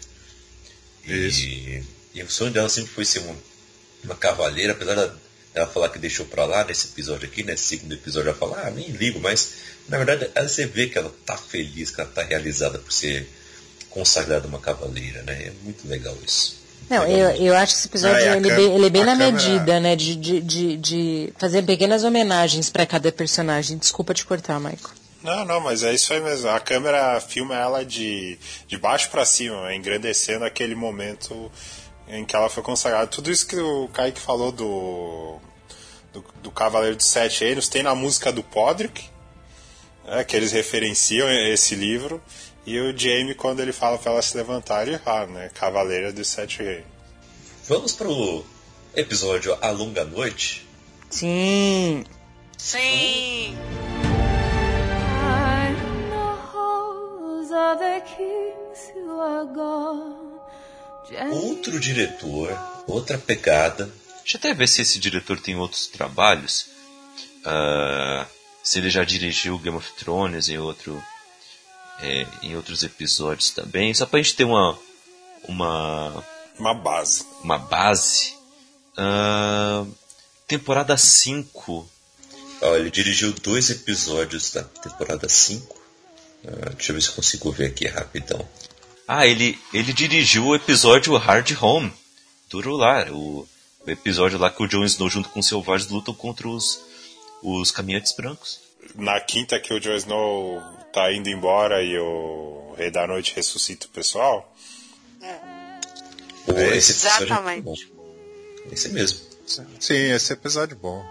E, e o sonho dela sempre foi ser uma, uma cavaleira, apesar da- dela falar que deixou pra lá nesse episódio aqui, nesse segundo episódio, ela fala, ah, nem ligo, mas na verdade ela- você vê que ela tá feliz, que ela tá realizada por ser consagrada uma cavaleira, né? É muito legal isso. Não, eu, eu acho que esse episódio Ah, ele, é cam- bem, ele é bem na câmera- medida, né? De, de, de, de fazer pequenas homenagens pra cada personagem. Desculpa te cortar, Michael. Não, não, mas é isso aí mesmo. A câmera filma ela de, de baixo pra cima, engrandecendo aquele momento em que ela foi consagrada. Tudo isso que o Kaique falou do, do, do Cavaleiro dos Sete Reinos tem na música do Podrick, né, que eles referenciam esse livro. E o Jaime, quando ele fala pra ela se levantar, ele fala, né? Cavaleira dos Sete Reinos. Vamos pro episódio A Longa Noite. Sim. Sim. I'm the halls of the kings who are gone. Outro diretor, outra pegada. Deixa eu até ver se esse diretor tem outros trabalhos. Ah, se ele já dirigiu Game of Thrones em outro. É, em outros episódios também. Só pra gente ter uma. uma. Uma base. uma base. Ah, temporada 5. Ó, ele dirigiu dois episódios da temporada 5. Ah, deixa eu ver se consigo ver aqui rapidão. Ah, ele, ele dirigiu o episódio Hard Home. Duro lá. O, o episódio lá que o Jon Snow junto com os selvagens lutam contra os, os caminhantes brancos. Na quinta que o Jon Snow tá indo embora e o Rei da Noite ressuscita o pessoal, Pô, esse é Exatamente. bom. Esse mesmo. Sim, esse episódio bom.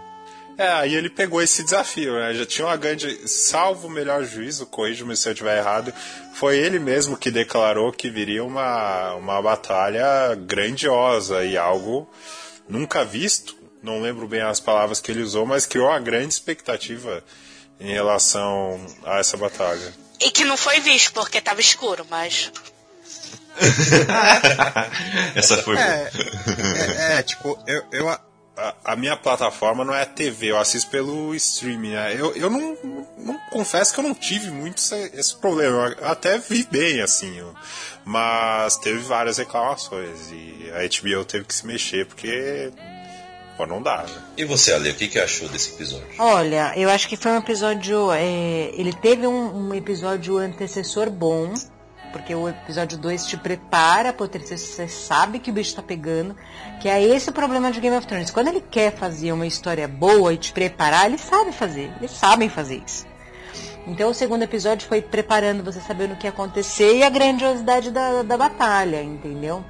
É, aí ele pegou esse desafio, né? Já tinha uma grande. Salvo o melhor juízo, corrijo-me se eu estiver errado. Foi ele mesmo que declarou que viria uma, uma batalha grandiosa e algo nunca visto. Não lembro bem as palavras que ele usou, mas criou uma grande expectativa em relação a essa batalha. E que não foi visto porque estava escuro, mas. *laughs* Essa foi. É, é, é, tipo, eu, eu, a, a minha plataforma não é TV, eu assisto pelo streaming. Né? Eu, eu não, não confesso que eu não tive muito esse, esse problema. Eu até vi bem, assim. eu- mas teve várias reclamações. E a HBO teve que se mexer porque. Pô, não dá, né? E você, Ale, o que, que achou desse episódio? Olha, eu acho que foi um episódio. é, ele teve um, um episódio antecessor bom, porque o episódio 2 te prepara pro terceiro, você sabe que o bicho tá pegando. Que é esse o problema de Game of Thrones. Quando ele quer fazer uma história boa e te preparar, ele sabe fazer. Eles sabem fazer isso. Então o segundo episódio foi preparando você sabendo o que ia acontecer e a grandiosidade da, da batalha, entendeu?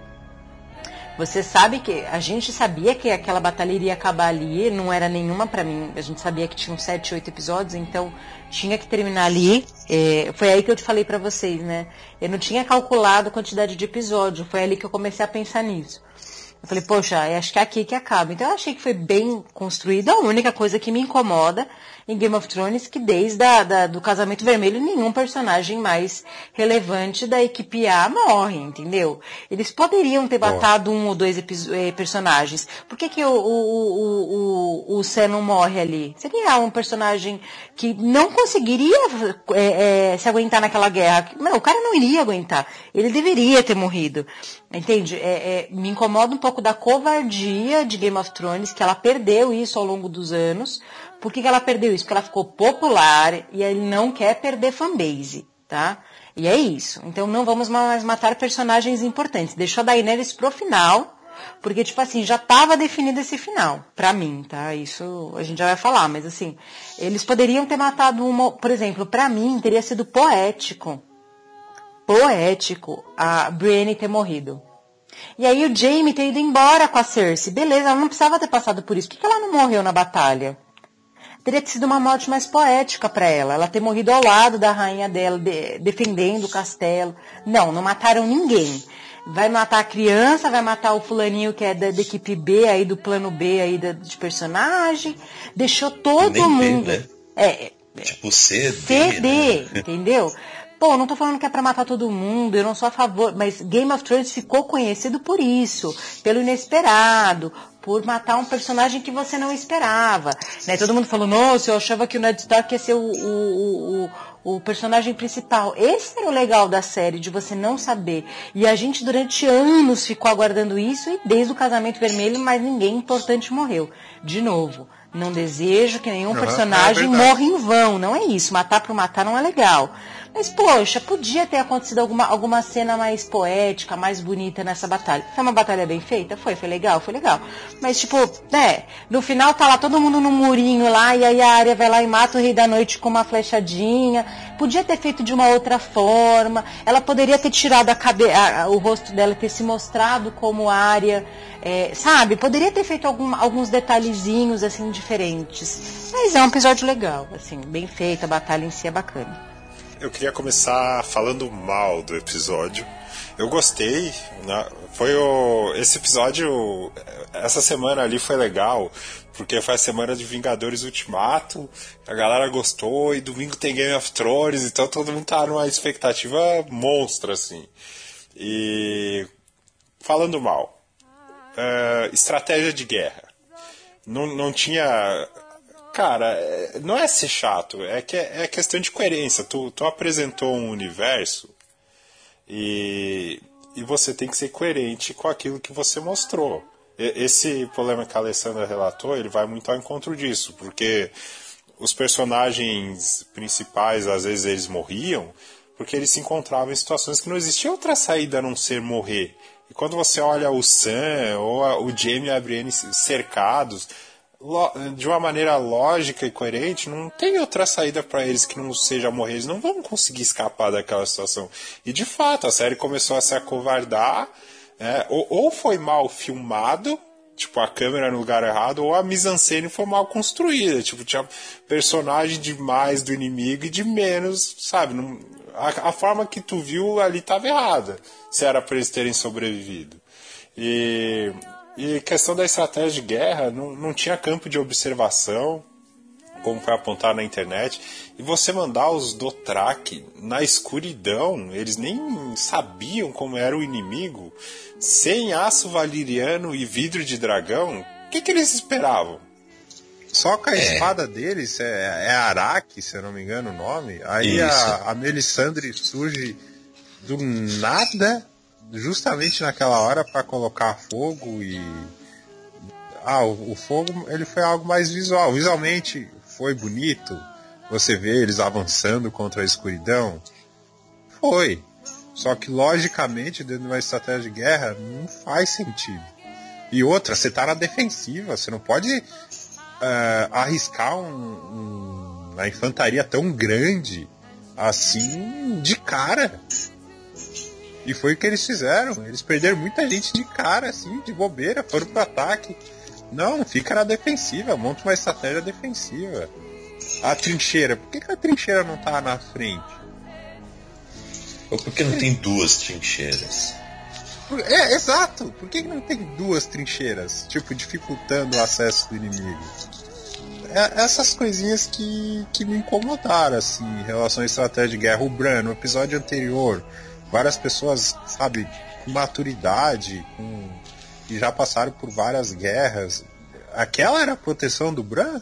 Você sabe que a gente sabia que aquela batalha iria acabar ali, não era nenhuma pra mim. A gente sabia que tinham sete, oito episódios, então tinha que terminar ali. É, foi aí que eu te falei pra vocês, né? Eu não tinha calculado a quantidade de episódio, foi ali que eu comecei a pensar nisso. Eu falei, poxa, eu acho que é aqui que acaba. Então eu achei que foi bem construído. A única coisa que me incomoda em Game of Thrones que desde a, da, do Casamento Vermelho nenhum personagem mais relevante da equipe A morre, entendeu? Eles poderiam ter matado um ou dois eh, personagens. Por que, que o, o, o, o, o Sam não morre ali? Seria um personagem que não conseguiria eh, eh, se aguentar naquela guerra. Não, o cara não iria aguentar. Ele deveria ter morrido. Entende? É, é, me incomoda um pouco da covardia de Game of Thrones, que ela perdeu isso ao longo dos anos. Por que, que ela perdeu isso? Porque ela ficou popular e ele não quer perder fanbase, tá? E é isso. Então não vamos mais matar personagens importantes. Deixou a Daenerys pro final, porque, tipo assim, já tava definido esse final, pra mim, tá? Isso a gente já vai falar, mas assim, eles poderiam ter matado uma, por exemplo, pra mim teria sido poético poético a Brienne ter morrido. E aí o Jaime ter ido embora com a Cersei. Beleza, ela não precisava ter passado por isso. Por que ela não morreu na batalha? Teria sido uma morte mais poética para ela. Ela ter morrido ao lado da rainha dela, de- defendendo o castelo. Não, não mataram ninguém. Vai matar a criança, vai matar o fulaninho que é da, da equipe B aí, do plano B aí da- de personagem. Deixou todo Nem mundo. né? É, Tipo CD, CD, né? entendeu? Pô, não tô falando que é pra matar todo mundo, eu não sou a favor, mas Game of Thrones ficou conhecido por isso, pelo inesperado, por matar um personagem que você não esperava. Né? Todo mundo falou, nossa, eu achava que o Ned Stark ia ser o, o, o, o personagem principal. Esse era o legal da série, de você não saber. E a gente durante anos ficou aguardando isso, e desde o casamento vermelho, mas ninguém importante morreu. De novo. Não desejo que nenhum Aham, personagem é morra em vão, não é isso. Matar por matar não é legal. Mas, poxa, podia ter acontecido alguma, alguma cena mais poética, mais bonita nessa batalha. Foi uma batalha bem feita? Foi, foi legal, foi legal. Mas, tipo, né, no final tá lá todo mundo no murinho lá, e aí a área vai lá e mata o Rei da Noite com uma flechadinha. Podia ter feito de uma outra forma. Ela poderia ter tirado a cabe a- a- o rosto dela, ter se mostrado como área. sabe? Poderia ter feito algum- alguns detalhezinhos, assim, diferentes. Mas é um episódio legal, assim, bem feito, a batalha em si é bacana. Eu queria começar falando mal do episódio. Eu gostei, né? Foi o esse episódio essa semana ali foi legal, porque foi a semana de Vingadores Ultimato. A galera gostou e domingo tem Game of Thrones, então todo mundo tá numa expectativa monstra assim. E falando mal, é, estratégia de guerra. Não, não tinha. Cara, é- não é ser chato, é que é questão de coerência. Tu, tu apresentou um universo e, e você tem que ser coerente com aquilo que você mostrou. Esse problema que a Alessandra relatou, ele vai muito ao encontro disso, porque os personagens principais, às vezes, eles morriam porque eles se encontravam em situações que não existia outra saída a não ser morrer. E quando você olha o Sam ou o Jamie e a Brienne cercados, de uma maneira lógica e coerente, não tem outra saída para eles que não seja morrer. Eles não vão conseguir escapar daquela situação. E de fato, a série começou a se acovardar, né? ou, ou foi mal filmado, tipo, a câmera no lugar errado, ou a mise-en-scène foi mal construída. Tipo, tinha personagem de mais do inimigo e de menos, sabe? Não, a, a, forma que tu viu ali estava errada, se era para eles terem sobrevivido. E, e questão da estratégia de guerra, não, não tinha campo de observação, como foi apontar na internet, e você mandar os Dothraki na escuridão, eles nem sabiam como era o inimigo, sem aço valiriano e vidro de dragão, o que, que eles esperavam? Só com a é. espada deles, é, é Araki, se eu não me engano o nome, aí a, a Melisandre surge do nada, justamente naquela hora para colocar fogo e ah, o, o, fogo ele foi algo mais visual. Visualmente foi bonito você vê eles avançando contra a escuridão? Foi. Só que logicamente, dentro de uma estratégia de guerra, não faz sentido. E outra, você tá na defensiva, você não pode uh, arriscar um, um, uma infantaria tão grande assim de cara. E foi o que eles fizeram. Eles perderam muita gente de cara, assim, de bobeira, foram pro ataque. Não, fica na defensiva, monta uma estratégia defensiva. A trincheira, por que, que a trincheira não tá na frente? Ou porque não tem duas trincheiras? É, exato. Por que não tem duas trincheiras? Tipo, dificultando o acesso do inimigo. É, essas coisinhas que, que me incomodaram, assim, em relação à estratégia de guerra. O Bran, no episódio anterior, várias pessoas, sabe, com maturidade, com que já passaram por várias guerras. Aquela era a proteção do Bran?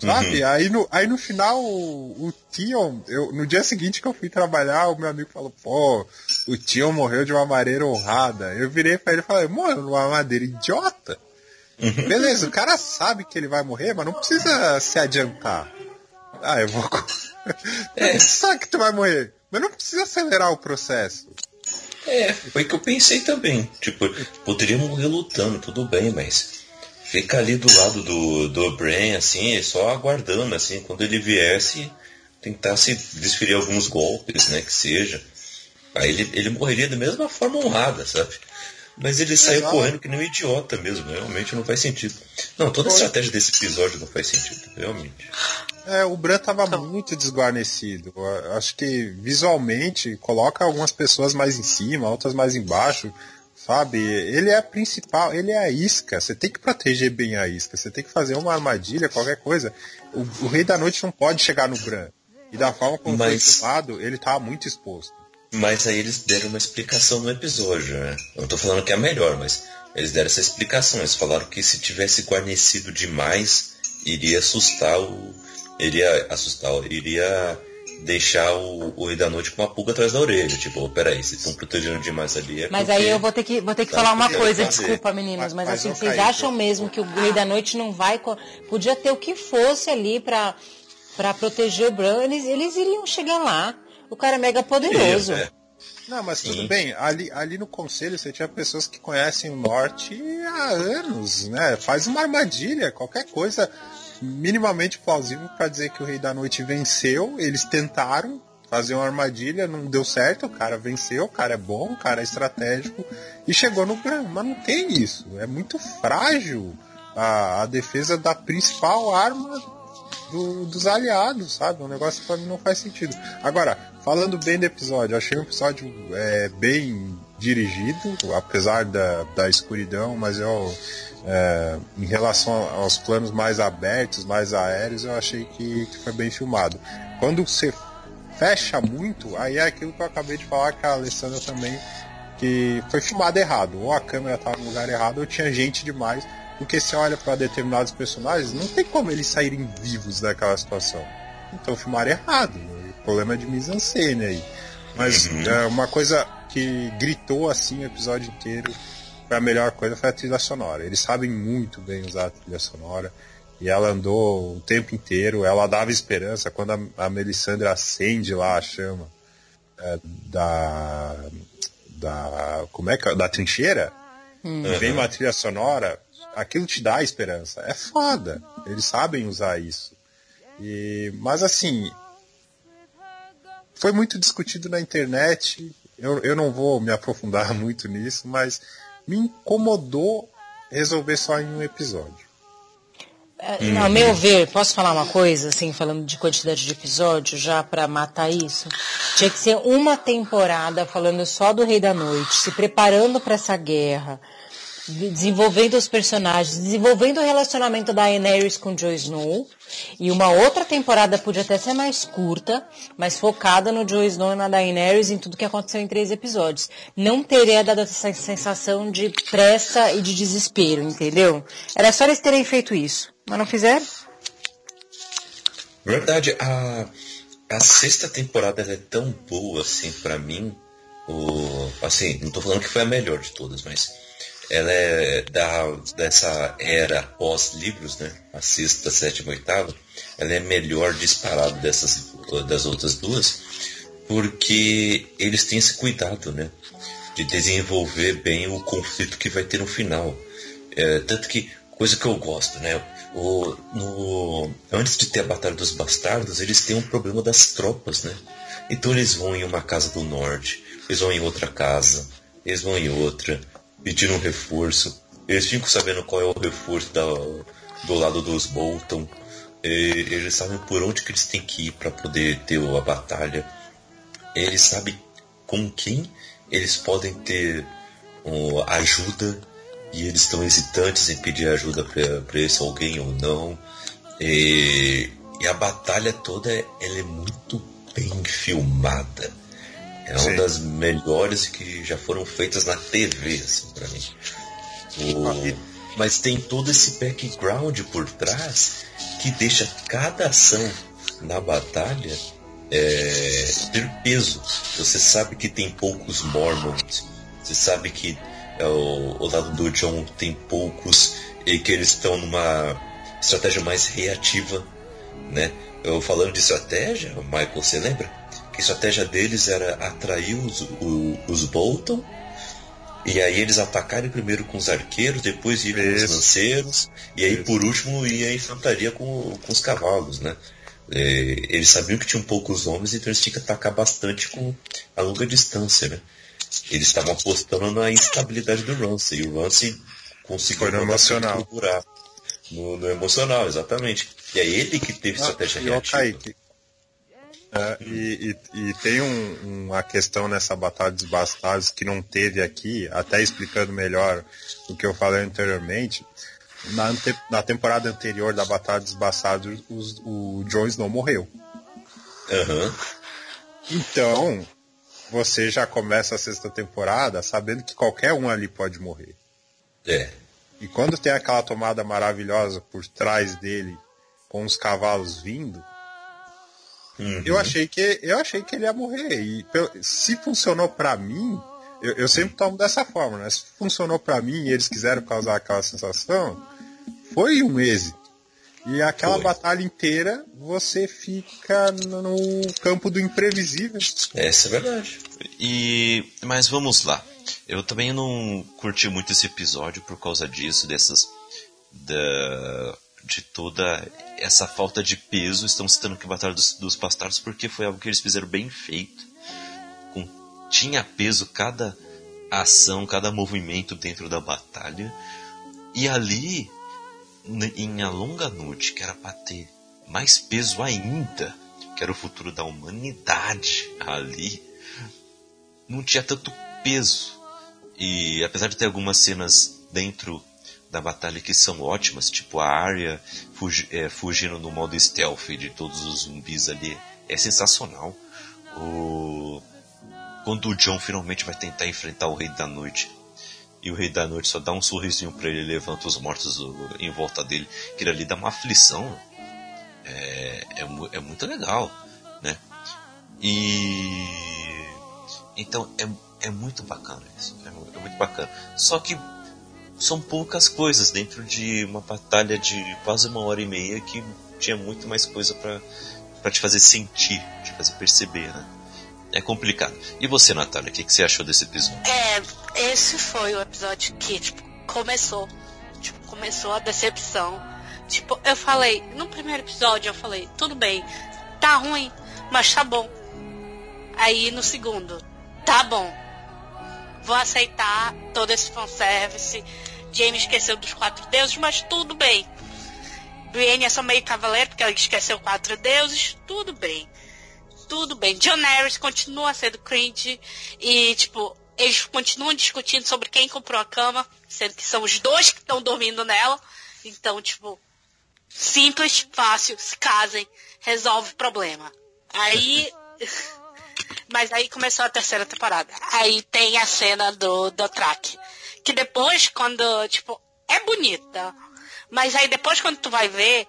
Sabe? Uhum. Aí, no, aí no final, o, o Tion, eu, no dia seguinte que eu fui trabalhar, o meu amigo falou, pô, o Tion morreu de uma maneira honrada. Eu virei pra ele e falei, morreu de uma maneira idiota. Uhum. Beleza, o cara sabe que ele vai morrer, mas não precisa se adiantar. Ah, eu vou. É. *laughs* sabe que tu vai morrer, mas não precisa acelerar o processo. É, foi que eu pensei também. Tipo, poderia morrer lutando, tudo bem, mas fica ali do lado do, do Bran, assim, só aguardando, assim, quando ele viesse, tentar se desferir alguns golpes, né, que seja. Aí ele, ele morreria da mesma forma honrada, sabe? Mas ele saiu Exato. correndo que nem um idiota mesmo, realmente não faz sentido. Não, toda a estratégia desse episódio não faz sentido, realmente. É, o Bran tava então. muito desguarnecido. Acho que visualmente coloca algumas pessoas mais em cima, outras mais embaixo. Sabe? Ele é a principal, ele é a isca. Você tem que proteger bem a isca. Você tem que fazer uma armadilha, qualquer coisa. O, o Rei da Noite não pode chegar no Bran. E da forma como Mas... foi filmado, ele tava muito exposto. Mas aí eles deram uma explicação no episódio, né? Eu não tô falando que é a melhor, mas eles deram essa explicação. Eles falaram que se tivesse guarnecido demais, iria assustar o. Iria assustar, iria deixar o, o Rei da Noite com uma pulga atrás da orelha. Tipo, oh, peraí, vocês estão protegendo demais ali. É mas aí eu vou ter que, vou ter que tá falar uma coisa, fazer. desculpa meninos, mas, mas assim, vocês acham mesmo que o Rei da Noite não vai. Podia ter o que fosse ali pra, pra proteger o Bran, eles, eles iriam chegar lá. O cara é mega poderoso. É, é. Não, mas tudo Sim. bem. Ali, ali no conselho você tinha pessoas que conhecem o norte há anos, né? Faz uma armadilha, qualquer coisa minimamente plausível para dizer que o Rei da Noite venceu. Eles tentaram fazer uma armadilha, não deu certo, o cara venceu, o cara é bom, o cara é estratégico e chegou no grão. Mas não tem isso. É muito frágil a, a defesa da principal arma do, dos aliados, sabe? Um negócio que pra mim não faz sentido. Agora, falando bem do episódio, achei um episódio é, bem dirigido, apesar da, da escuridão, mas eu é, em relação aos planos mais abertos, mais aéreos, eu achei que, que, foi bem filmado. Quando você fecha muito, aí é aquilo que eu acabei de falar com a Alessandra também, que foi filmado errado. Ou a câmera estava no lugar errado, ou tinha gente demais. Porque se olha para determinados personagens, não tem como eles saírem vivos daquela situação. Então filmaram errado. O problema é de mise-en-scène aí. Mas uhum. é, uma coisa que gritou assim o episódio inteiro a melhor coisa foi a trilha sonora. Eles sabem muito bem usar a trilha sonora. E ela andou o tempo inteiro, ela dava esperança quando a, a Melisandre acende lá a chama é, da. da. como é que é? Da trincheira. Uhum. Vem uma trilha sonora, aquilo te dá esperança. É foda. Eles sabem usar isso. E, mas assim. Foi muito discutido na internet. Eu, eu não vou me aprofundar *laughs* muito nisso, mas me incomodou resolver só em um episódio. É, Ao meu ver, posso falar uma coisa, assim, falando de quantidade de episódios, já pra matar isso? Tinha que ser uma temporada falando só do Rei da Noite, se preparando pra essa guerra, desenvolvendo os personagens, desenvolvendo o relacionamento da Daenerys com Jon Snow, e uma outra temporada podia até ser mais curta, mas focada no Jon Snow e na Daenerys em tudo que aconteceu em três episódios. Não teria dado essa sensação de pressa e de desespero, entendeu? Era só eles terem feito isso. Mas não fizeram? Verdade, a, a sexta temporada é tão boa assim pra mim. O, assim, não tô falando que foi a melhor de todas, mas ela é da, dessa era pós-livros, né? A sexta, sétima, oitava, ela é melhor disparado dessas das outras duas, porque eles têm esse cuidado, né? De desenvolver bem o conflito que vai ter no final. É, tanto que, coisa que eu gosto, né? O, no, antes de ter a Batalha dos Bastardos, eles têm um problema das tropas, né? Então eles vão em uma casa do norte, eles vão em outra casa, eles vão em outra, pedindo um reforço. Eles ficam sabendo qual é o reforço da, do lado dos Bolton. E eles sabem por onde que eles têm que ir para poder ter a batalha. Eles sabem com quem eles podem ter ó, ajuda e eles estão hesitantes em pedir ajuda para esse alguém ou não. E, e a batalha toda ela é muito bem filmada. É uma Sim. das melhores que já foram feitas na TV, assim, pra mim. O- Ah, Mas tem todo esse background por trás que deixa cada ação na batalha é, ter peso. Você sabe que tem poucos Mormons. Você sabe que é, o, o lado do John tem poucos e que eles estão numa estratégia mais reativa, né? Eu falando de estratégia, Michael, você lembra? A estratégia deles era atrair os, o- os Bolton e aí eles atacarem primeiro com os arqueiros, depois ir com os lanceiros, e aí Isso. por último ir a infantaria com, com os cavalos, né? É, eles sabiam que tinham poucos homens, então eles tinham que atacar bastante com a longa distância, né? Eles estavam apostando na instabilidade do Ramsey, e o Ramsey conseguiu Foi no emocional. No, no emocional, exatamente. E é ele que teve estratégia Ah, e, ó, reativa. Kaique, é, e, e- e tem um- uma questão nessa Batalha dos Bastardos que não teve aqui, até explicando melhor o que eu falei anteriormente. Na, ante- na temporada anterior da Batalha dos Bastardos, os- o Jon Snow morreu. Aham. Então, você já começa a sexta temporada sabendo que qualquer um ali pode morrer. É. E quando tem aquela tomada maravilhosa por trás dele, com os cavalos vindo, Uhum. eu achei que eu achei que ele ia morrer. E se funcionou pra mim, eu, eu sempre tomo dessa forma, né? Se funcionou pra mim e eles quiseram causar aquela sensação, foi um êxito. E aquela Foi. batalha inteira, você fica no campo do imprevisível. Essa é verdade. E mas vamos lá. Eu também não curti muito esse episódio por causa disso, dessas da de toda essa falta de peso. Estão citando que Batalha dos, dos Bastardos porque foi algo que eles fizeram bem feito. Com, tinha peso cada ação, cada movimento dentro da batalha. E ali, em A Longa Noite, que era para ter mais peso ainda, que era o futuro da humanidade ali, não tinha tanto peso. E apesar de ter algumas cenas dentro da batalha que são ótimas, tipo a Arya fugi- é, fugindo no modo stealth de todos os zumbis ali, é sensacional. O... Quando o John finalmente vai tentar enfrentar o Rei da Noite, e o Rei da Noite só dá um sorrisinho pra ele e levanta os mortos em volta dele, que ali dá uma aflição. É, é, é muito legal, né? E então é, é muito bacana isso, é, é muito bacana. Só que são poucas coisas dentro de uma batalha de quase uma hora e meia que tinha muito mais coisa para te fazer sentir, te fazer perceber, né? É complicado. E você, Natália, o que, que você achou desse episódio? É, esse foi o episódio que, tipo, começou. Tipo, começou a decepção. Tipo, eu falei, no primeiro episódio eu falei, tudo bem, tá ruim, mas tá bom. Aí no segundo, tá bom. vou aceitar todo esse fanservice. Jamie esqueceu dos quatro deuses, mas tudo bem. Brienne é só meio cavaleiro porque ela esqueceu quatro deuses, tudo bem. Tudo bem. John Harris continua sendo cringe e, tipo, eles continuam discutindo sobre quem comprou a cama, sendo que são os dois que estão dormindo nela. Então, tipo, simples, fácil, se casem, resolve o problema. Aí. *laughs* Mas aí começou a terceira temporada. Aí tem a cena do, do track. Que depois, quando, tipo, é bonita. Mas aí depois quando tu vai ver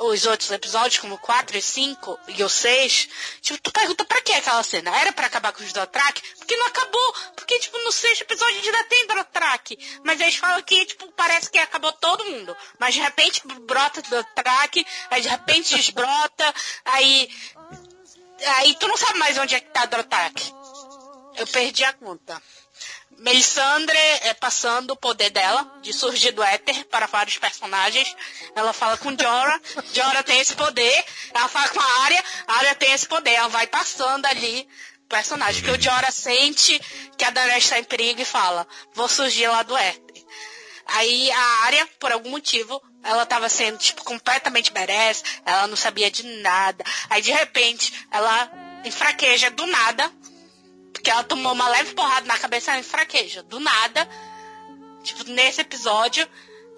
os outros episódios, como o 4 e 5 e o 6, tipo, tu pergunta pra que aquela cena? Era pra acabar com os Dothraki? Porque não acabou. Porque, tipo, no sexto episódio ainda tem Dothraki. Mas eles falam que, tipo, parece que acabou todo mundo. Mas de repente brota Dothraki, aí de repente desbrota, aí... Aí tu não sabe mais onde é que tá Dothraki. Eu perdi a conta. Melisandre é passando o poder dela, de surgir do éter para vários personagens. Ela fala com Jorah, Jorah tem esse poder. Ela fala com a Arya, a Arya tem esse poder. Ela vai passando ali personagem. Que o Jorah sente que a Daenerys está em perigo e fala, vou surgir lá do éter. Aí a Arya, por algum motivo, ela estava sendo, tipo, completamente merece, ela não sabia de nada. Aí de repente, ela enfraqueja do nada porque ela tomou uma leve porrada na cabeça e fraqueja. Do nada. Tipo, nesse episódio.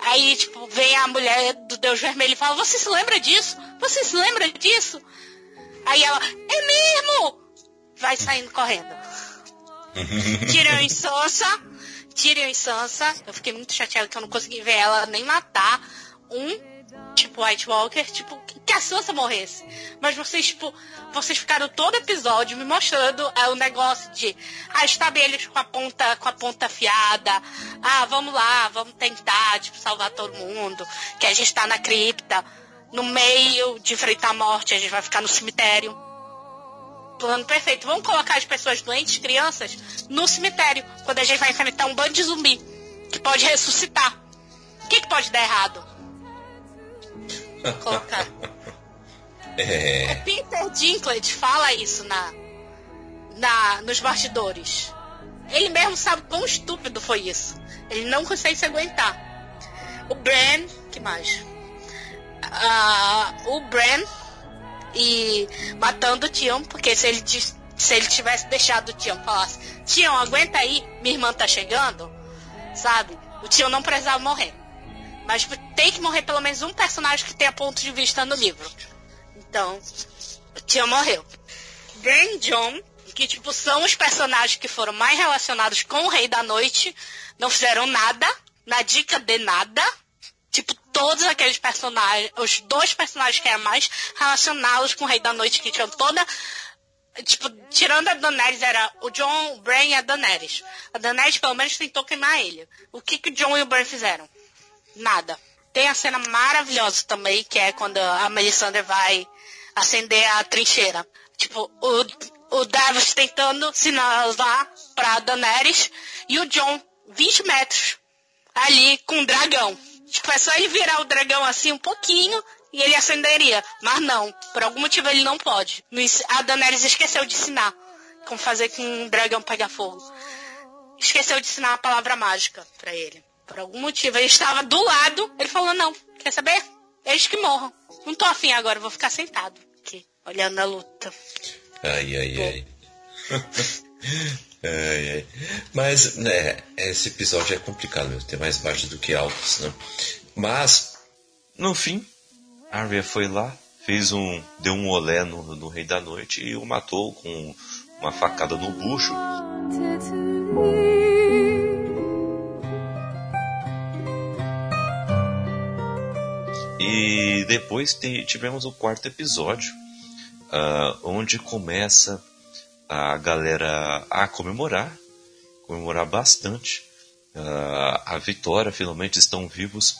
Aí, tipo, vem a mulher do Deus Vermelho e fala, você se lembra disso? Você se lembra disso? Aí ela, é mesmo! Vai saindo correndo. *laughs* Tyrion e Sansa. Tyrion e Sansa. Eu fiquei muito chateada que eu não consegui ver ela nem matar um tipo White Walker, tipo, que a Sansa morresse. Mas vocês, tipo, vocês ficaram todo episódio me mostrando é, o negócio de ah, estavam eles com a ponta, com a ponta afiada, ah, vamos lá, vamos tentar, tipo, salvar todo mundo, que a gente tá na cripta, no meio de enfrentar a morte, a gente vai ficar no cemitério. Plano perfeito. Vamos colocar as pessoas doentes, crianças, no cemitério, quando a gente vai enfrentar um bando de zumbi que pode ressuscitar. O que, que pode dar errado? Colocar. *laughs* É... é Peter Dinklage fala isso na, na nos bastidores. Ele mesmo sabe quão estúpido foi isso. Ele não consegue se aguentar. O Bran, que mais? Uh, o Bran e matando o Tion, porque se ele se ele tivesse deixado o Tion falasse, Tion, aguenta aí, minha irmã tá chegando, sabe? O Tion não precisava morrer. Mas tem que morrer pelo menos um personagem que tenha ponto de vista no livro. Então, o Tia morreu. Ben John, que tipo são os personagens que foram mais relacionados com o Rei da Noite, não fizeram nada, na dica de nada. Tipo, todos aqueles personagens, os dois personagens que eram mais relacionados com o Rei da Noite, que tinham toda tipo, tirando a Daenerys, era o John, o Bran e a Daenerys. A Daenerys, pelo menos, tentou queimar ele. O que, que o John e o Bran fizeram? Nada. Tem a cena maravilhosa também, que é quando a Melisandre vai acender a trincheira. Tipo, o, o Davos tentando sinalizar pra Daenerys e o John 20 metros ali com o dragão. Tipo, é só ele virar o dragão assim um pouquinho e ele acenderia. Mas não, por algum motivo ele não pode. A Daenerys esqueceu de ensinar como fazer com um dragão pegar fogo. Esqueceu de ensinar a palavra mágica para ele. Por algum motivo, ele estava do lado, ele falou, não, quer saber? Eles que morram. Não tô afim agora, vou ficar sentado aqui, olhando a luta. Ai, ai, ai. ai, ai. Mas, né, esse episódio é complicado mesmo, tem mais baixos do que altos, né? Mas, no fim, Arya foi lá, fez um. deu um olé no, no Rei da Noite e o matou com uma facada no bucho. E depois tivemos o quarto episódio, uh, onde começa a galera a comemorar, comemorar bastante uh, a vitória, finalmente estão vivos,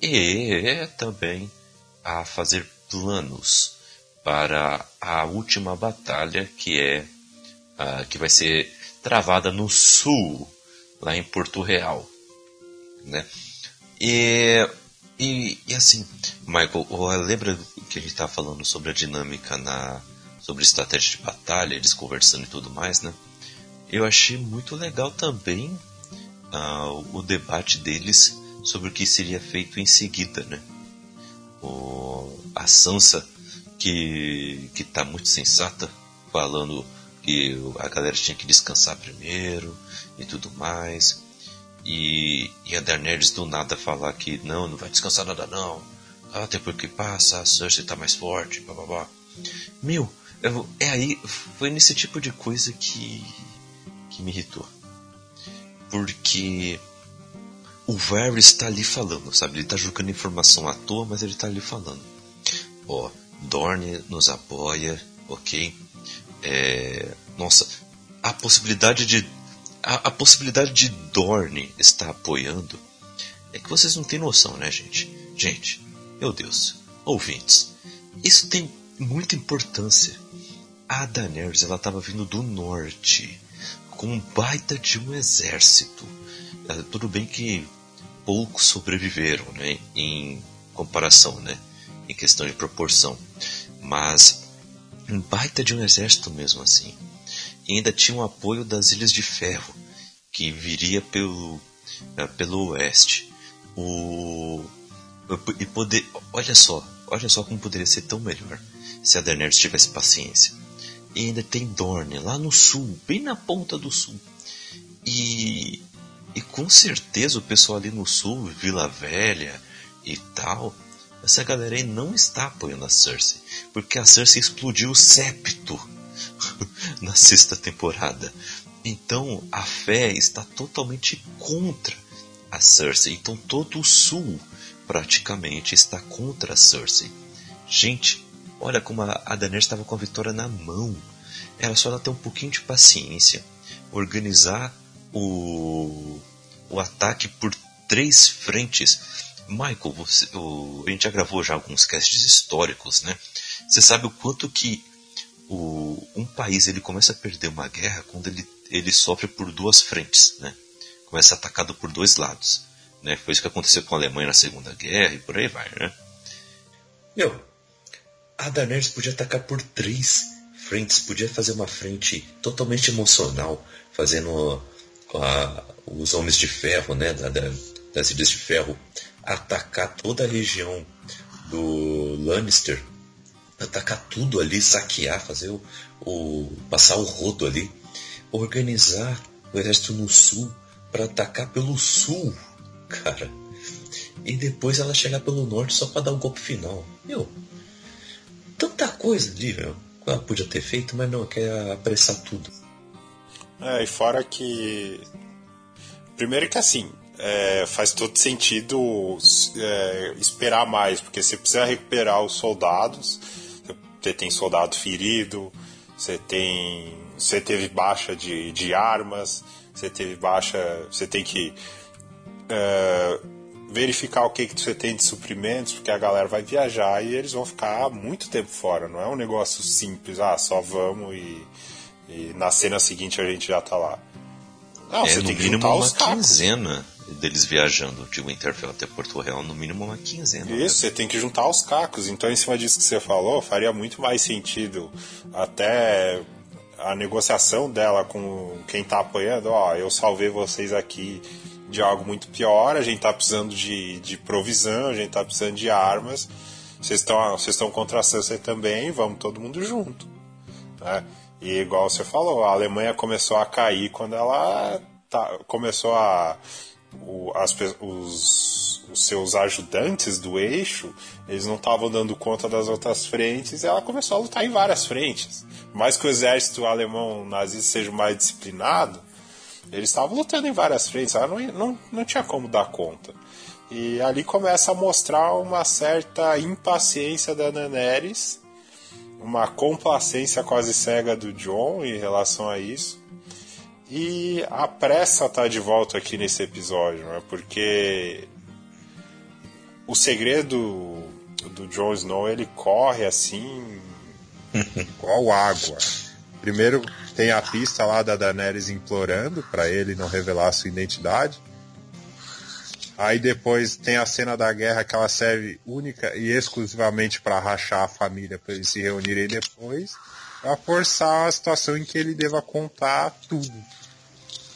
e também a fazer planos para a última batalha que é uh, que vai ser travada no sul, lá em Porto Real, né? E e, e assim, Michael, lembra que a gente estava falando sobre a dinâmica na. sobre estratégia de batalha, eles conversando e tudo mais, né? eu achei muito legal também ah, o debate deles sobre o que seria feito em seguida, né? O, a Sansa, que, que tá muito sensata, falando que a galera tinha que descansar primeiro e tudo mais. E, e a Daenerys do nada falar que não, não vai descansar nada não. Ah, até porque passa, a Cersei tá mais forte, blá. Meu, eu, é aí, foi nesse tipo de coisa que, que me irritou. Porque o Varys está ali falando, sabe? Ele está jogando informação à toa, mas ele está ali falando. Ó, Dorne nos apoia, ok? É, nossa, a possibilidade de a, a, possibilidade de Dorne estar apoiando é que vocês não têm noção, né, gente? Gente, meu Deus, ouvintes, isso tem muita importância. A Daenerys ela estava vindo do norte com um baita de um exército. É, tudo bem que poucos sobreviveram, né, em comparação, né, em questão de proporção, mas um baita de um exército mesmo assim. E ainda tinha o apoio das Ilhas de Ferro, que viria pelo, uh, pelo oeste. O, e poder, olha só, olha só como poderia ser tão melhor se a Daenerys tivesse paciência. E ainda tem Dorne lá no sul, bem na ponta do sul. E, e com certeza o pessoal ali no sul, Vila Velha e tal, essa galera aí não está apoiando a Cersei, porque a Cersei explodiu o septo *laughs* na sexta temporada. Então a fé está totalmente contra a Cersei. Então todo o sul praticamente está contra a Cersei. Gente, olha como a Daenerys estava com a vitória na mão. Era só ela ter um pouquinho de paciência, organizar o, o ataque por três frentes Michael, você, o, a gente já gravou já alguns casts históricos, né? Você sabe o quanto que o, um país ele começa a perder uma guerra quando ele, ele sofre por duas frentes, né? Começa atacado por dois lados, né? Foi isso que aconteceu com a Alemanha na Segunda Guerra e por aí vai, né? Meu, a Daenerys podia atacar por três frentes, podia fazer uma frente totalmente emocional, fazendo os Homens de Ferro, né? Da, da, das Ilhas de Ferro atacar toda a região do Lannister, atacar tudo ali, saquear, fazer o, o passar o rodo ali, organizar o exército no sul para atacar pelo sul, *laughs* cara. E depois ela chegar pelo norte só para dar o golpe final. Meu, tanta coisa ali, meu. Ela podia ter feito, mas não, quer apressar tudo. É, e fora que. Primeiro que assim, é, faz todo sentido é, esperar mais, porque você precisa recuperar os soldados. Você tem soldado ferido, você tem. Você teve baixa de, de armas, você teve baixa. Você tem que é, verificar o que, que você tem de suprimentos, porque a galera vai viajar e eles vão ficar muito tempo fora. Não é um negócio simples, ah, só vamos e, e na cena seguinte a gente já tá lá. Não, é, você tem que juntar uma os quinzena deles viajando de Winterfell até Porto Real, no mínimo uma quinzena. Isso, né? você tem que juntar os cacos. Então, em cima disso que você falou, faria muito mais sentido até a negociação dela com quem tá apoiando. Ó, eu salvei vocês aqui de algo muito pior, a gente tá precisando de, de provisão, a gente tá precisando de armas. Vocês estão vocês estão contra a Sansa também, vamos todo mundo junto. Né? E igual você falou, a Alemanha começou a cair quando ela tá, começou a o, as, os, os seus ajudantes do eixo, eles não estavam dando conta das outras frentes, e ela começou a lutar em várias frentes. Mais que o exército alemão nazista seja mais disciplinado, eles estavam lutando em várias frentes, ela não, não, não tinha como dar conta. E ali começa a mostrar uma certa impaciência da Daenerys, uma complacência quase cega do John em relação a isso. E a pressa tá de volta aqui nesse episódio, né? Porque o segredo do Jon Snow ele corre assim *laughs* igual água. Primeiro tem a pista lá da Daenerys implorando para ele não revelar sua identidade. Aí depois tem a cena da guerra que ela serve única e exclusivamente para rachar a família para eles se reunirem depois. a forçar a situação em que ele deva contar tudo.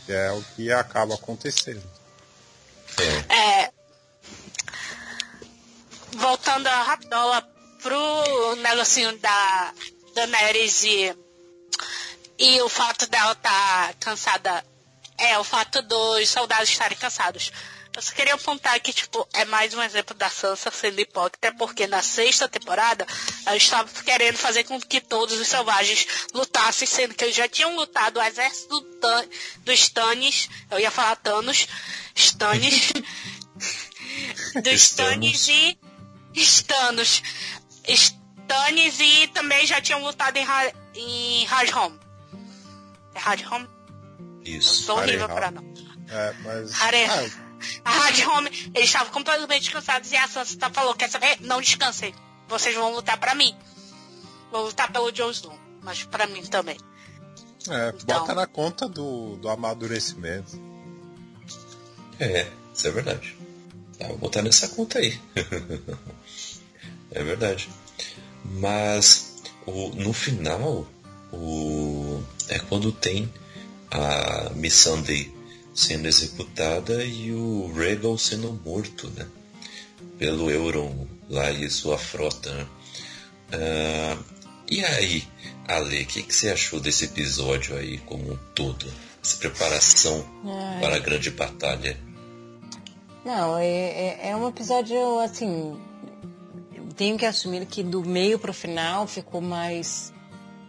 Que é o que acaba acontecendo. É, voltando a rapidola pro negocinho da Daenerys e, e o fato dela estar tá cansada é o fato dos soldados estarem cansados. Eu só queria apontar que, tipo, é mais um exemplo da Sansa sendo hipócrita, porque na sexta temporada ela estava querendo fazer com que todos os selvagens lutassem, sendo que eles já tinham lutado o exército do Tan, dos Stannis, eu ia falar Thanos, Stannis, *laughs* dos Stannis e Stanos. Stannis e também já tinham lutado em, ha em Hardhome. É Hardhome? Isso. Sou horrível pra não. É, mas. Hare... Ah, A Hard Home, eles estavam completamente cansados e a Sansa tá falou, quer saber? Não descansem. Vocês vão lutar pra mim. Vou lutar pelo Jon Snow, mas pra mim também. é, Então. bota na conta do, do amadurecimento. É, isso é verdade. Tá, vou botar nessa conta aí. *laughs* é verdade. Mas o, no final, o, é quando tem a Miss Sunday sendo executada e o Regal sendo morto, né? Pelo Euron lá e sua frota. né? Ah, e aí, Ale, o que, que você achou desse episódio aí como um todo? Essa preparação Ai. para a grande batalha. Não, é, é, é um episódio assim. Tenho que assumir que do meio pro final ficou mais.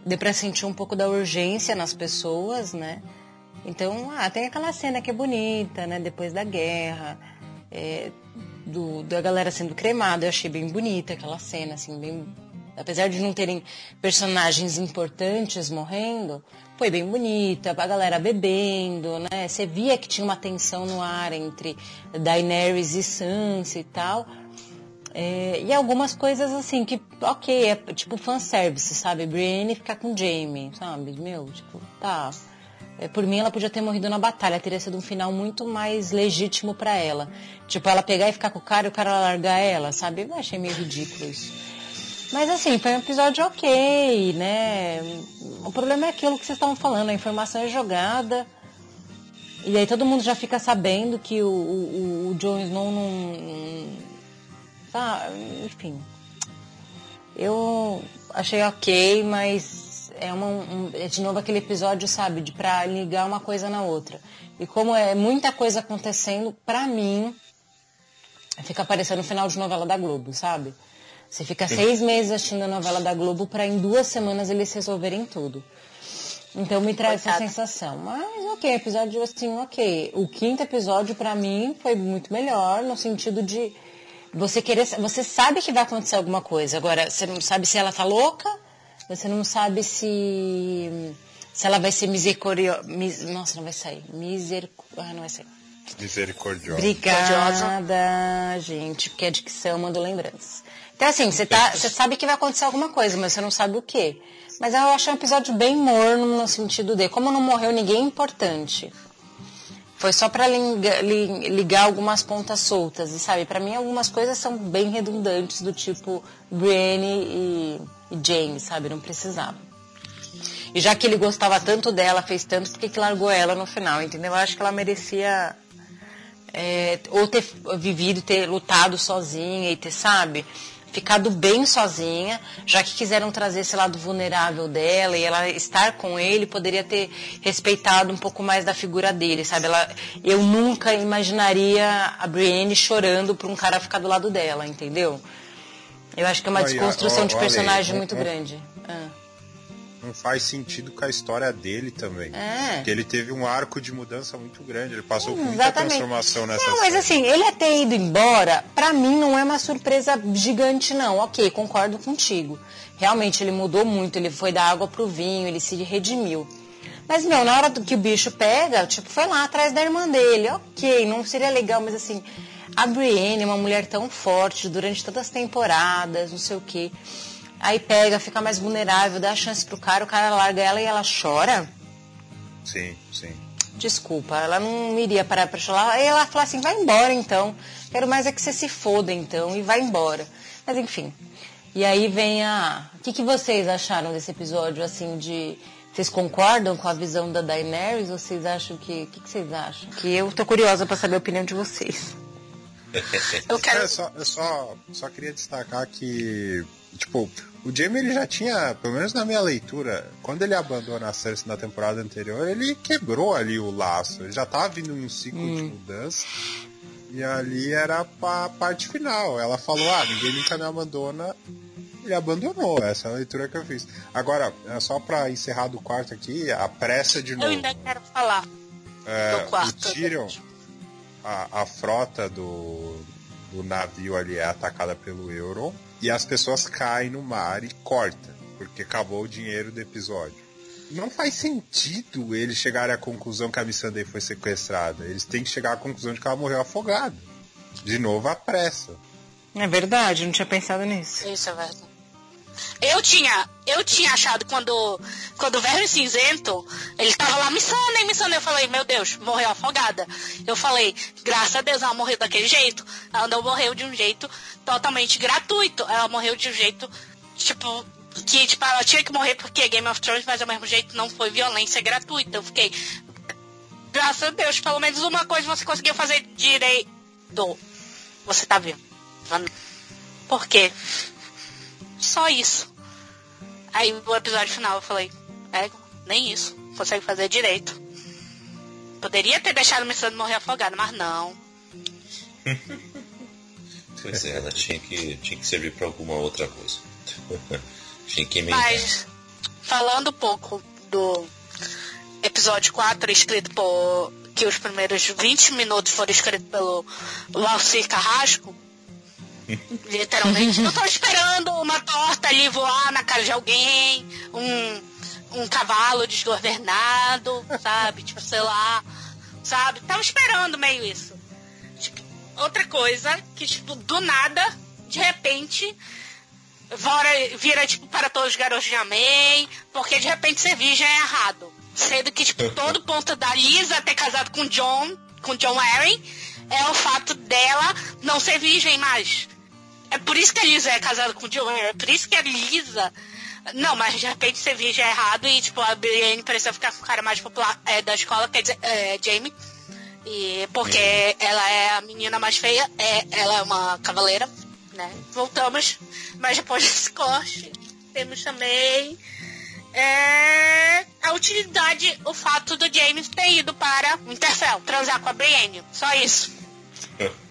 Deu pra sentir um pouco da urgência nas pessoas, né? Então, ah, tem aquela cena que é bonita, né? Depois da guerra, é, do, da galera sendo cremada, eu achei bem bonita aquela cena, assim, bem. Apesar de não terem personagens importantes morrendo, foi bem bonita, a galera bebendo, né? Você via que tinha uma tensão no ar entre Daenerys e Sansa e tal. É, e algumas coisas assim que, ok, é tipo fanservice, sabe? Brienne ficar com Jaime, sabe? Meu, tipo, tá. É, por mim, ela podia ter morrido na batalha, teria sido um final muito mais legítimo pra ela. Tipo, ela pegar e ficar com o cara e o cara largar ela, sabe? Eu achei meio ridículo isso. Mas assim, foi um episódio ok, né? O problema é aquilo que vocês estavam falando, a informação é jogada. E aí todo mundo já fica sabendo que o, o, o Jon Snow não. Tá, enfim. Eu achei ok, mas é, uma, um- é de novo aquele episódio, sabe, de pra ligar uma coisa na outra. E como é muita coisa acontecendo, pra mim, fica parecendo o final de novela da Globo, sabe? Você fica seis meses assistindo a novela da Globo pra em duas semanas eles resolverem tudo. Então me traz essa sensação. Mas ok, episódio assim, ok. O quinto episódio pra mim foi muito melhor no sentido de você querer, você sabe que vai acontecer alguma coisa. Agora, você não sabe se ela tá louca, você não sabe se se ela vai ser misericordiosa. Nossa, não vai sair. Miser, ah, não vai sair. Misericordiosa. Obrigada, gente, porque a dicção mandou lembranças. Então, assim, você tá, você sabe que vai acontecer alguma coisa, mas você não sabe o quê. Mas eu achei um episódio bem morno no sentido de, como não morreu ninguém importante, foi só pra liga- li- ligar algumas pontas soltas. E, sabe, pra mim algumas coisas são bem redundantes, do tipo Brienne e, e James, sabe? Não precisava. E já que ele gostava tanto dela, fez tanto, por que que largou ela no final, entendeu? Eu acho que ela merecia é, ou ter vivido, ter lutado sozinha e ter, sabe, ficado bem sozinha, já que quiseram trazer esse lado vulnerável dela e ela estar com ele, poderia ter respeitado um pouco mais da figura dele, sabe? Ela, eu nunca imaginaria a Brienne chorando por um cara ficar do lado dela, entendeu? Eu acho que é uma desconstrução de personagem muito grande. Ah. Não faz sentido com a história dele também. É. Porque ele teve um arco de mudança muito grande. Ele passou por muita transformação nessa Não, mas assim, ele ter ido embora, pra mim não é uma surpresa gigante, não. Ok, concordo contigo. Realmente ele mudou muito, ele foi da água pro vinho, ele se redimiu. Mas, meu, na hora que o bicho pega, tipo, foi lá atrás da irmã dele. Ok, não seria legal, mas assim, a Brienne é uma mulher tão forte durante todas as temporadas, não sei o quê. Aí pega, fica mais vulnerável, dá a chance pro cara, o cara larga ela e ela chora. Sim, sim. Desculpa, ela não iria parar pra chorar. Aí ela fala assim, vai embora então. Quero mais é que você se foda então e vai embora. Mas enfim. E aí vem a. O que, que vocês acharam desse episódio, assim, de. Vocês concordam com a visão da Daenerys ou vocês acham que. O que, que vocês acham? Que eu tô curiosa pra saber a opinião de vocês. Eu quero. É, só, eu só, só queria destacar que, tipo, o Jamie ele já tinha, pelo menos na minha leitura, quando ele abandona a Cersei na temporada anterior, ele quebrou ali o laço. Ele já tava vindo em um ciclo de mudança. E ali era a parte final. Ela falou, ah, ninguém nunca me abandona. Ele abandonou, essa é a leitura que eu fiz. Agora, é só pra encerrar do quarto aqui, a pressa de Eu novo. ainda quero falar É, do quarto. o Tyrion, a, a frota do, do navio ali é atacada pelo Euron e as pessoas caem no mar e corta, porque acabou o dinheiro do episódio. Não faz sentido eles chegarem à conclusão que a Missandei foi sequestrada. Eles têm que chegar à conclusão de que ela morreu afogada. De novo, a pressa. É verdade, não tinha pensado nisso. Isso é verdade. Eu tinha, eu tinha achado quando, quando o Verme Cinzento, ele tava lá missando, hein, missando. Eu falei, meu Deus, morreu afogada. Eu falei, graças a Deus ela morreu daquele jeito. Ela não morreu de um jeito totalmente gratuito. Ela morreu de um jeito, tipo, que tipo, ela tinha que morrer porque é Game of Thrones, mas ao mesmo jeito não foi violência gratuita. Eu fiquei, graças a Deus, pelo menos uma coisa você conseguiu fazer direito. Você tá vendo? Por quê? Só isso. Aí o episódio final eu falei, é, nem isso. Consegue fazer direito. Poderia ter deixado o Missandei morrer afogado, mas não. *laughs* Pois é, ela tinha que, tinha que servir pra alguma outra coisa. *laughs* tinha que emendar. Mas, falando um pouco do episódio 4, escrito por. que os primeiros 20 minutos foram escritos pelo Valcir Carrasco. Literalmente. Eu tô esperando uma torta ali voar na cara de alguém, um, um cavalo desgovernado, sabe? Tipo, sei lá, sabe? Tava esperando meio isso. Tipo, outra coisa que, tipo, do nada, de repente, vira, vira tipo, para todos os garotos de amém, porque de repente ser virgem é errado. Sendo que, tipo, todo ponto da Lisa ter casado com John, com John Arryn, é o fato dela não ser virgem mais. É por isso que a Lisa é casada com o John é por isso que a Lisa... Não, mas de repente virgem é errado e, tipo, a Brienne precisa ficar com o cara mais popular é, da escola, quer dizer, é, Jamie. E porque ela é a menina mais feia, é, ela é uma cavaleira, né? Voltamos, mas depois desse corte, temos também é, a utilidade, o fato do James ter ido para Winterfell, transar com a Brienne. Só isso.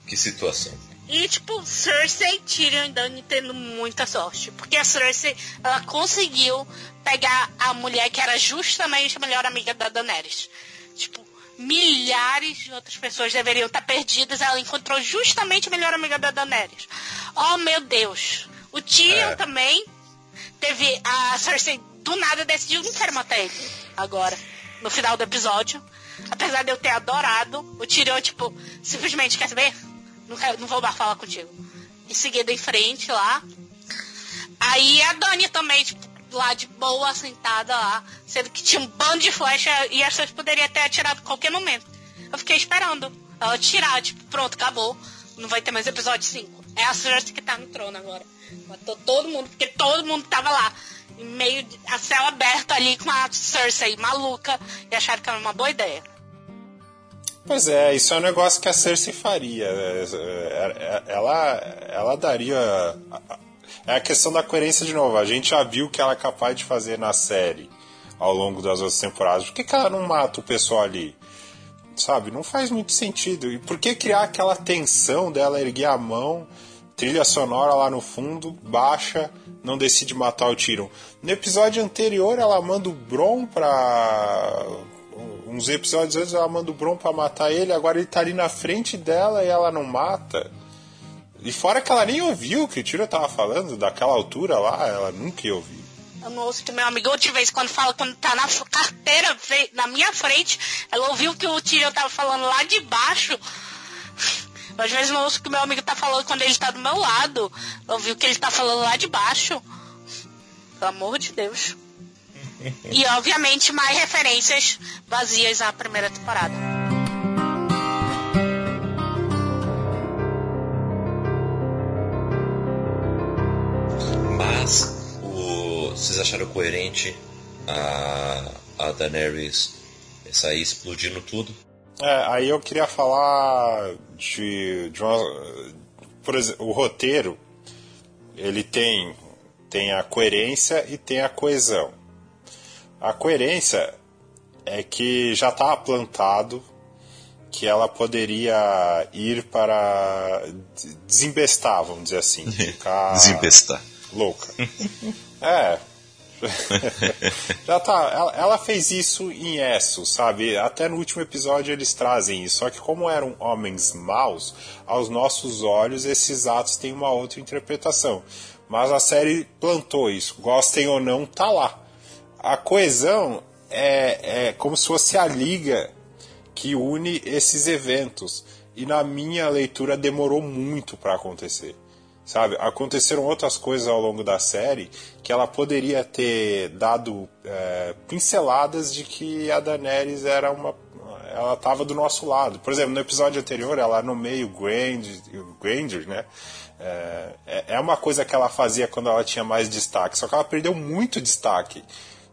que situação. E, tipo, Cersei, Tyrion e Dany tendo muita sorte. Porque a Cersei, ela conseguiu pegar a mulher que era justamente a melhor amiga da Daenerys. Tipo, milhares de outras pessoas deveriam estar perdidas. Ela encontrou justamente a melhor amiga da Daenerys. Oh, meu Deus. O Tyrion É. também teve... A Cersei, do nada, decidiu não quero matar ele agora. No final do episódio. Apesar de eu ter adorado, o Tyrion, tipo, simplesmente, quer saber? Não, quero, não vou mais falar contigo. Em seguida, em frente lá. Aí a Dani também, tipo, lá de boa, sentada lá. Sendo que tinha um bando de flecha e as pessoas poderiam ter atirado a qualquer momento. Eu fiquei esperando ela tirar, tipo, pronto, acabou. Não vai ter mais episódio 5. É a Cersei que tá no trono agora. Matou todo mundo, porque todo mundo tava lá. Em meio a céu aberto ali com a Cersei maluca. E acharam que era uma boa ideia. Pois é, isso é um negócio que a Cersei faria. É, é, é, Ela, ela daria. É a questão da coerência de novo. A gente já viu o que ela é capaz de fazer na série ao longo das outras temporadas. Por que, que ela não mata o pessoal ali? Sabe? Não faz muito sentido. E por que criar aquela tensão dela erguer a mão, trilha sonora lá no fundo, baixa, não decide matar o Tyrion? No episódio anterior, ela manda o Bron pra uns episódios antes ela manda o Bron pra matar ele, agora ele tá ali na frente dela e ela não mata. E fora que ela nem ouviu o que o Tiro tava falando, daquela altura lá, ela nunca ia ouvir. Eu não ouço que meu amigo de vez quando fala quando tá na carteira na minha frente, ela ouviu que o Tyrion tava falando lá de baixo. Às vezes não ouço o que meu amigo tá falando quando ele tá do meu lado. Eu ouvi o que ele tá falando lá de baixo. Pelo amor de Deus. *laughs* E obviamente mais referências vazias à primeira temporada. Mas o, vocês acharam coerente a, a Daenerys sair explodindo tudo? É, aí eu queria falar de, de uma, por exemplo, o roteiro ele tem tem a coerência e tem a coesão. A coerência é que já estava plantado que ela poderia ir para desembestar, vamos dizer assim, *laughs* ficar Desembestar. louca. *laughs* é. *laughs* Já tá. Ela, ela fez isso em Esso, sabe? Até no último episódio eles trazem isso. Só que como eram homens maus, aos nossos olhos esses atos têm uma outra interpretação. Mas a série plantou isso. Gostem ou não, tá lá. A coesão é, é como se fosse a liga que une esses eventos. E na minha leitura demorou muito para acontecer. Sabe? Aconteceram outras coisas ao longo da série que ela poderia ter dado é, pinceladas de que a Daenerys era uma. Ela estava do nosso lado. Por exemplo, no episódio anterior, ela no meio Granger, né? É, é uma coisa que ela fazia quando ela tinha mais destaque, só que ela perdeu muito destaque.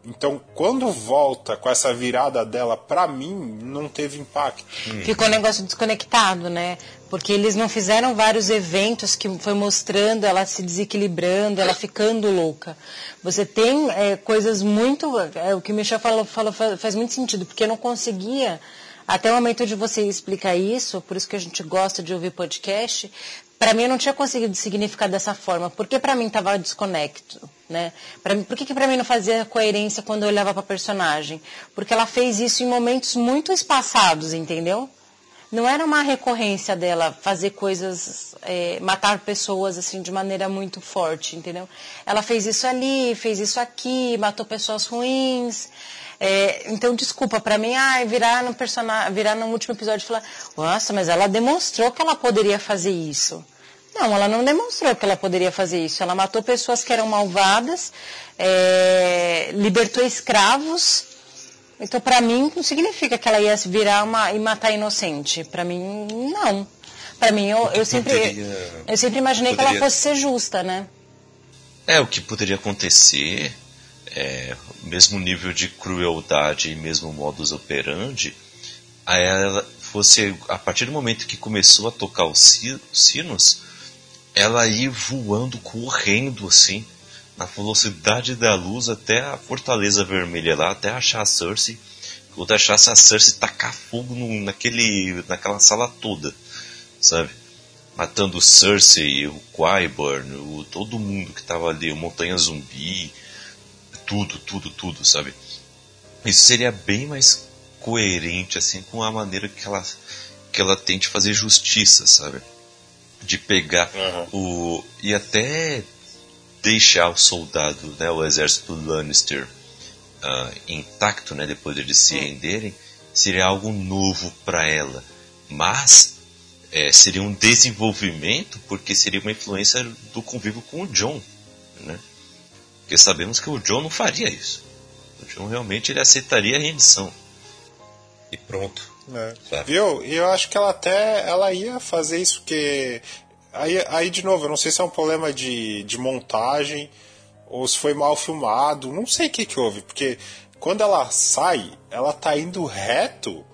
Então, quando volta com essa virada dela, pra mim, não teve impacto. Ficou um negócio desconectado, né? Porque eles não fizeram vários eventos que foi mostrando ela se desequilibrando, ela ficando louca. Você tem é, coisas muito. É, o que o Michel falou, falou faz muito sentido, porque eu não conseguia. Até o momento de você explicar isso, por isso que a gente gosta de ouvir podcast, para mim eu não tinha conseguido significar dessa forma, porque para mim estava desconecto, né? Por que, que para mim não fazia coerência quando eu olhava para personagem? Porque ela fez isso em momentos muito espaçados, entendeu? Não era uma recorrência dela fazer coisas, é, matar pessoas assim de maneira muito forte, entendeu? Ela fez isso ali, fez isso aqui, matou pessoas ruins. É, então, desculpa, para mim, ah, virar no, personagem, virar no último episódio e falar, nossa, mas ela demonstrou que ela poderia fazer isso. Não, ela não demonstrou que ela poderia fazer isso. Ela matou pessoas que eram malvadas, é, libertou escravos. Então, para mim, não significa que ela ia virar uma, e matar inocente. Para mim, não. Para mim, eu, eu sempre, poderia- eu sempre imaginei que ela poderia- fosse ser justa, né? É, o que poderia acontecer, é, mesmo nível de crueldade e mesmo modus operandi, a ela fosse, a partir do momento que começou a tocar os si- os sinos, ela ir voando, correndo assim, na velocidade da luz até a Fortaleza Vermelha lá, até achar a Cersei, quando achasse a Cersei tacar fogo no- naquele, naquela sala toda, sabe? matando o Cersei, o Qyburn, o, todo mundo que tava ali, o Montanha Zumbi, tudo, tudo, tudo, sabe? Isso seria bem mais coerente, assim, com a maneira que ela, que ela tem de fazer justiça, sabe? De pegar o. e até deixar o soldado, né, o exército Lannister ah, intacto, né, depois deles se renderem, seria algo novo para ela. Mas é, seria um desenvolvimento porque seria uma influência do convívio com o John, né? Porque sabemos que o John não faria isso. O John realmente ele aceitaria a rendição. E pronto. É. Sabe? E eu acho que ela até ela ia fazer isso que aí, aí de novo, eu não sei se é um problema de, de montagem ou se foi mal filmado, não sei o que que houve, porque quando ela sai, ela tá indo reto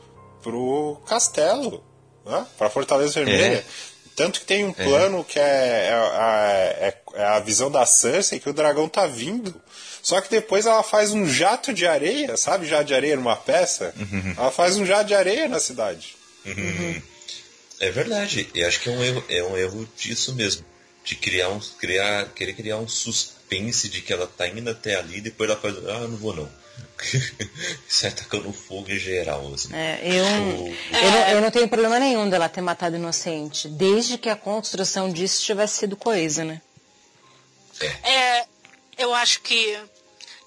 pro castelo, né? Pra Fortaleza Vermelha. Tanto que tem um plano que é, é, é- a visão da Cersei que o dragão tá vindo. Só que depois ela faz um jato de areia, sabe? Jato de areia numa peça? Ela faz um jato de areia na cidade. É verdade. E acho que é um erro, é um erro disso mesmo. De criar um, criar, querer criar um suspense de que ela tá indo até ali e depois ela faz, ah, não vou não. *laughs* Sai tacando fogo em geral, assim. É, eu, eu, não, eu não tenho problema nenhum dela ter matado inocente, desde que a construção disso tivesse sido coesa, né? É, eu acho que,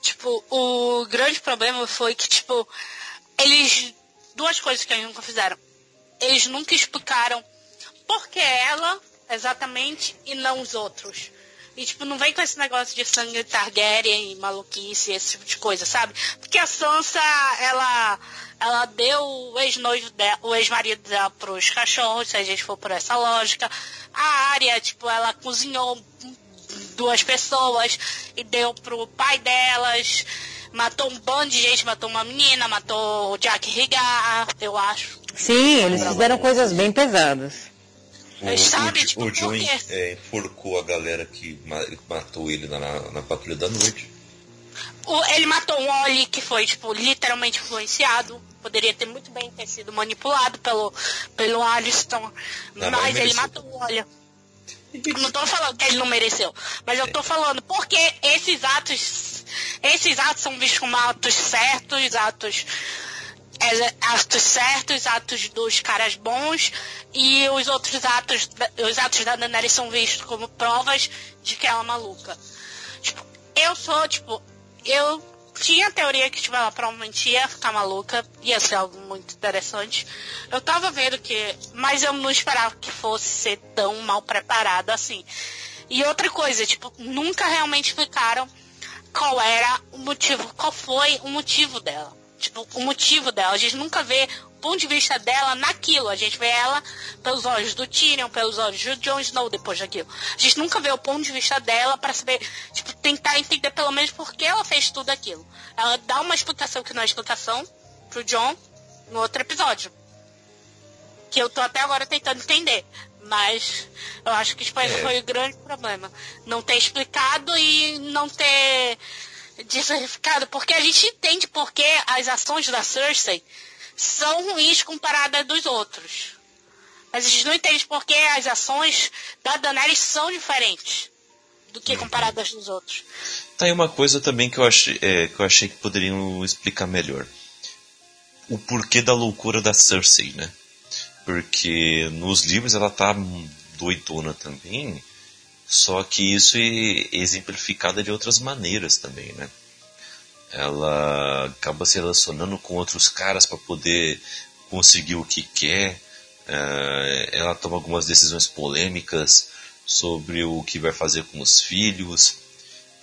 tipo, o grande problema foi que, tipo, eles. Duas coisas que eles nunca fizeram. Eles nunca explicaram por que ela, exatamente, e não os outros. E, tipo, não vem com esse negócio de sangue Targaryen e maluquice, esse tipo de coisa, sabe? Porque a Sansa, ela, ela deu o ex-noivo dela, o ex-marido dela pros cachorros, se a gente for por essa lógica. A área, tipo, ela cozinhou duas pessoas e deu pro pai delas. Matou um bando de gente, matou uma menina, matou o Jack Rigar, eu acho. Sim, eles fizeram coisas bem pesadas. O, Sabe, o, tipo, o John é, enforcou a galera que ma- matou ele na, na, patrulha da noite. O- ele matou um Oli que foi, tipo, literalmente influenciado. Poderia ter muito bem ter sido manipulado pelo, pelo Aliston. Não, mas mas ele matou o Oli. Não tô falando que ele não mereceu. Mas eu tô falando porque esses atos. Esses atos são vistos como atos certos, atos. é, atos certos, atos dos caras bons, e os outros atos, os atos da Daenerys são vistos como provas de que ela é maluca. Tipo, eu sou, tipo, eu tinha a teoria que, tipo, ela provavelmente ia ficar maluca, ia ser algo muito interessante. Eu tava vendo que, mas eu não esperava que fosse ser tão mal preparado assim. E outra coisa, tipo, nunca realmente explicaram qual era o motivo, qual foi o motivo dela. Tipo, o motivo dela. A gente nunca vê ponto de vista dela naquilo. A gente vê ela pelos olhos do Tyrion, pelos olhos do Jon Snow depois daquilo. A gente nunca vê o ponto de vista dela para saber, tipo, tentar entender pelo menos por que ela fez tudo aquilo. Ela dá uma explicação que não é explicação pro John no outro episódio. Que eu tô até agora tentando entender. Mas eu acho que tipo, É. foi o grande problema. Não ter explicado e não ter diversificado. Porque a gente entende porque as ações da Cersei são ruins comparadas dos outros. Mas a gente não entende porque as ações da Daenerys são diferentes do que comparadas dos outros. Tá aí uma coisa também que eu achei, é, que eu achei que poderiam explicar melhor. O porquê da loucura da Cersei, né? Porque nos livros ela tá doidona também, só que isso é exemplificado de outras maneiras também, né? Ela acaba se relacionando com outros caras para poder conseguir o que quer. eh, ela toma algumas decisões polêmicas sobre o que vai fazer com os filhos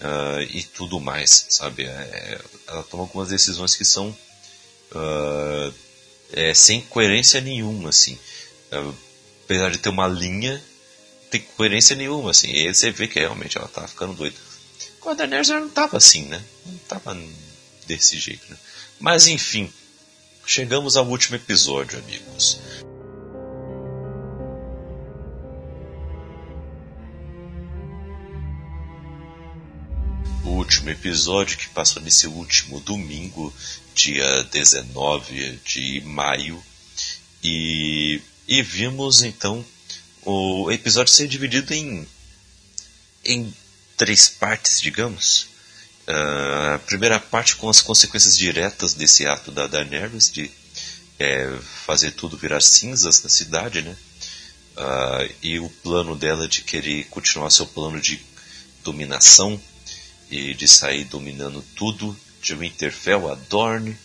ah, e tudo mais, sabe? É, ela toma algumas decisões que são ah, é, sem coerência nenhuma, assim. Apesar de ter uma linha, tem coerência nenhuma, assim. E aí você vê que realmente ela tá ficando doida. A Daenerys ela não tava assim, né? Não tava desse jeito, né? Mas enfim, chegamos ao último episódio, amigos. o último episódio que passou nesse último domingo, dia 19 de maio, e, e vimos então o episódio ser dividido em, em três partes, digamos. Ah, a primeira parte com as consequências diretas desse ato da Daenerys de é, fazer tudo virar cinzas na cidade, né? Ah, e o plano dela de querer continuar seu plano de dominação e de sair dominando tudo, de Winterfell a Dorne,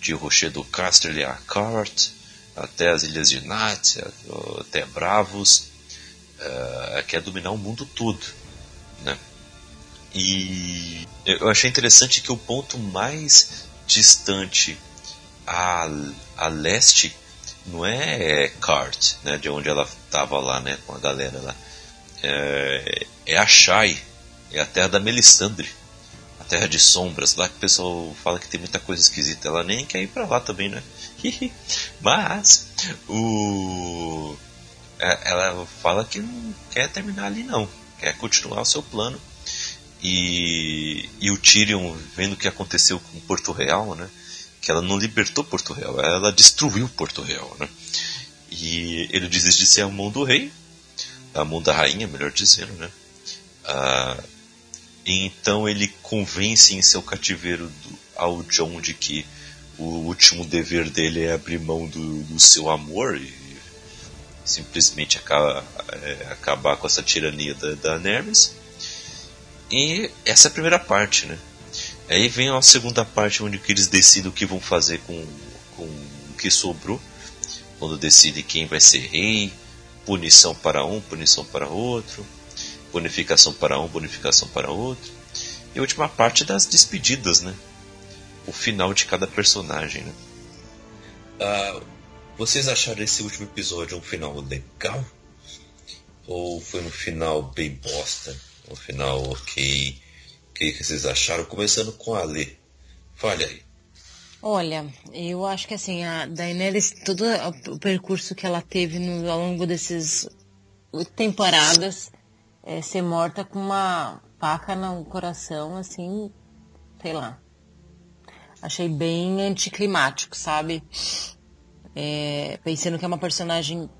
de Rochedo Casterly a Cart, até as Ilhas de Nat, até Bravos, uh, quer dominar o mundo todo? E eu achei interessante que o ponto mais distante a, a leste não é Cart, né, de onde ela estava lá, né, com a galera lá, é, é a Shai, é a terra da Melisandre, a terra de sombras, lá que o pessoal fala que tem muita coisa esquisita. Ela nem quer ir pra lá também, né? *laughs* Mas o é, ela fala que não quer terminar ali não, quer continuar o seu plano. E, e o Tyrion vendo o que aconteceu com Porto Real, né? Que ela não libertou Porto Real, ela destruiu Porto Real, né? E ele desiste de ser a mão do rei, a mão da rainha, melhor dizendo, né? Ah, então ele convence em seu cativeiro do, ao John de que o último dever dele é abrir mão do, do seu amor e simplesmente acaba, é, acabar com essa tirania da, da Nerys. E essa é a primeira parte, né? Aí vem a segunda parte onde que eles decidem o que vão fazer com, com o que sobrou. Quando decidem quem vai ser rei, punição para um, punição para outro bonificação para um, bonificação para outro. E a última parte das despedidas, né? O final de cada personagem, né? Ah, vocês acharam esse último episódio um final legal? Ou foi um final bem bosta? Um final ok. O que, que vocês acharam? Começando com a Lê. Fale aí. Olha, eu acho que assim, a Daenerys, todo o percurso que ela teve no, ao longo desses temporadas, é, ser morta com uma faca no coração, assim, sei lá. Achei bem anticlimático, sabe? É, pensando que é uma personagem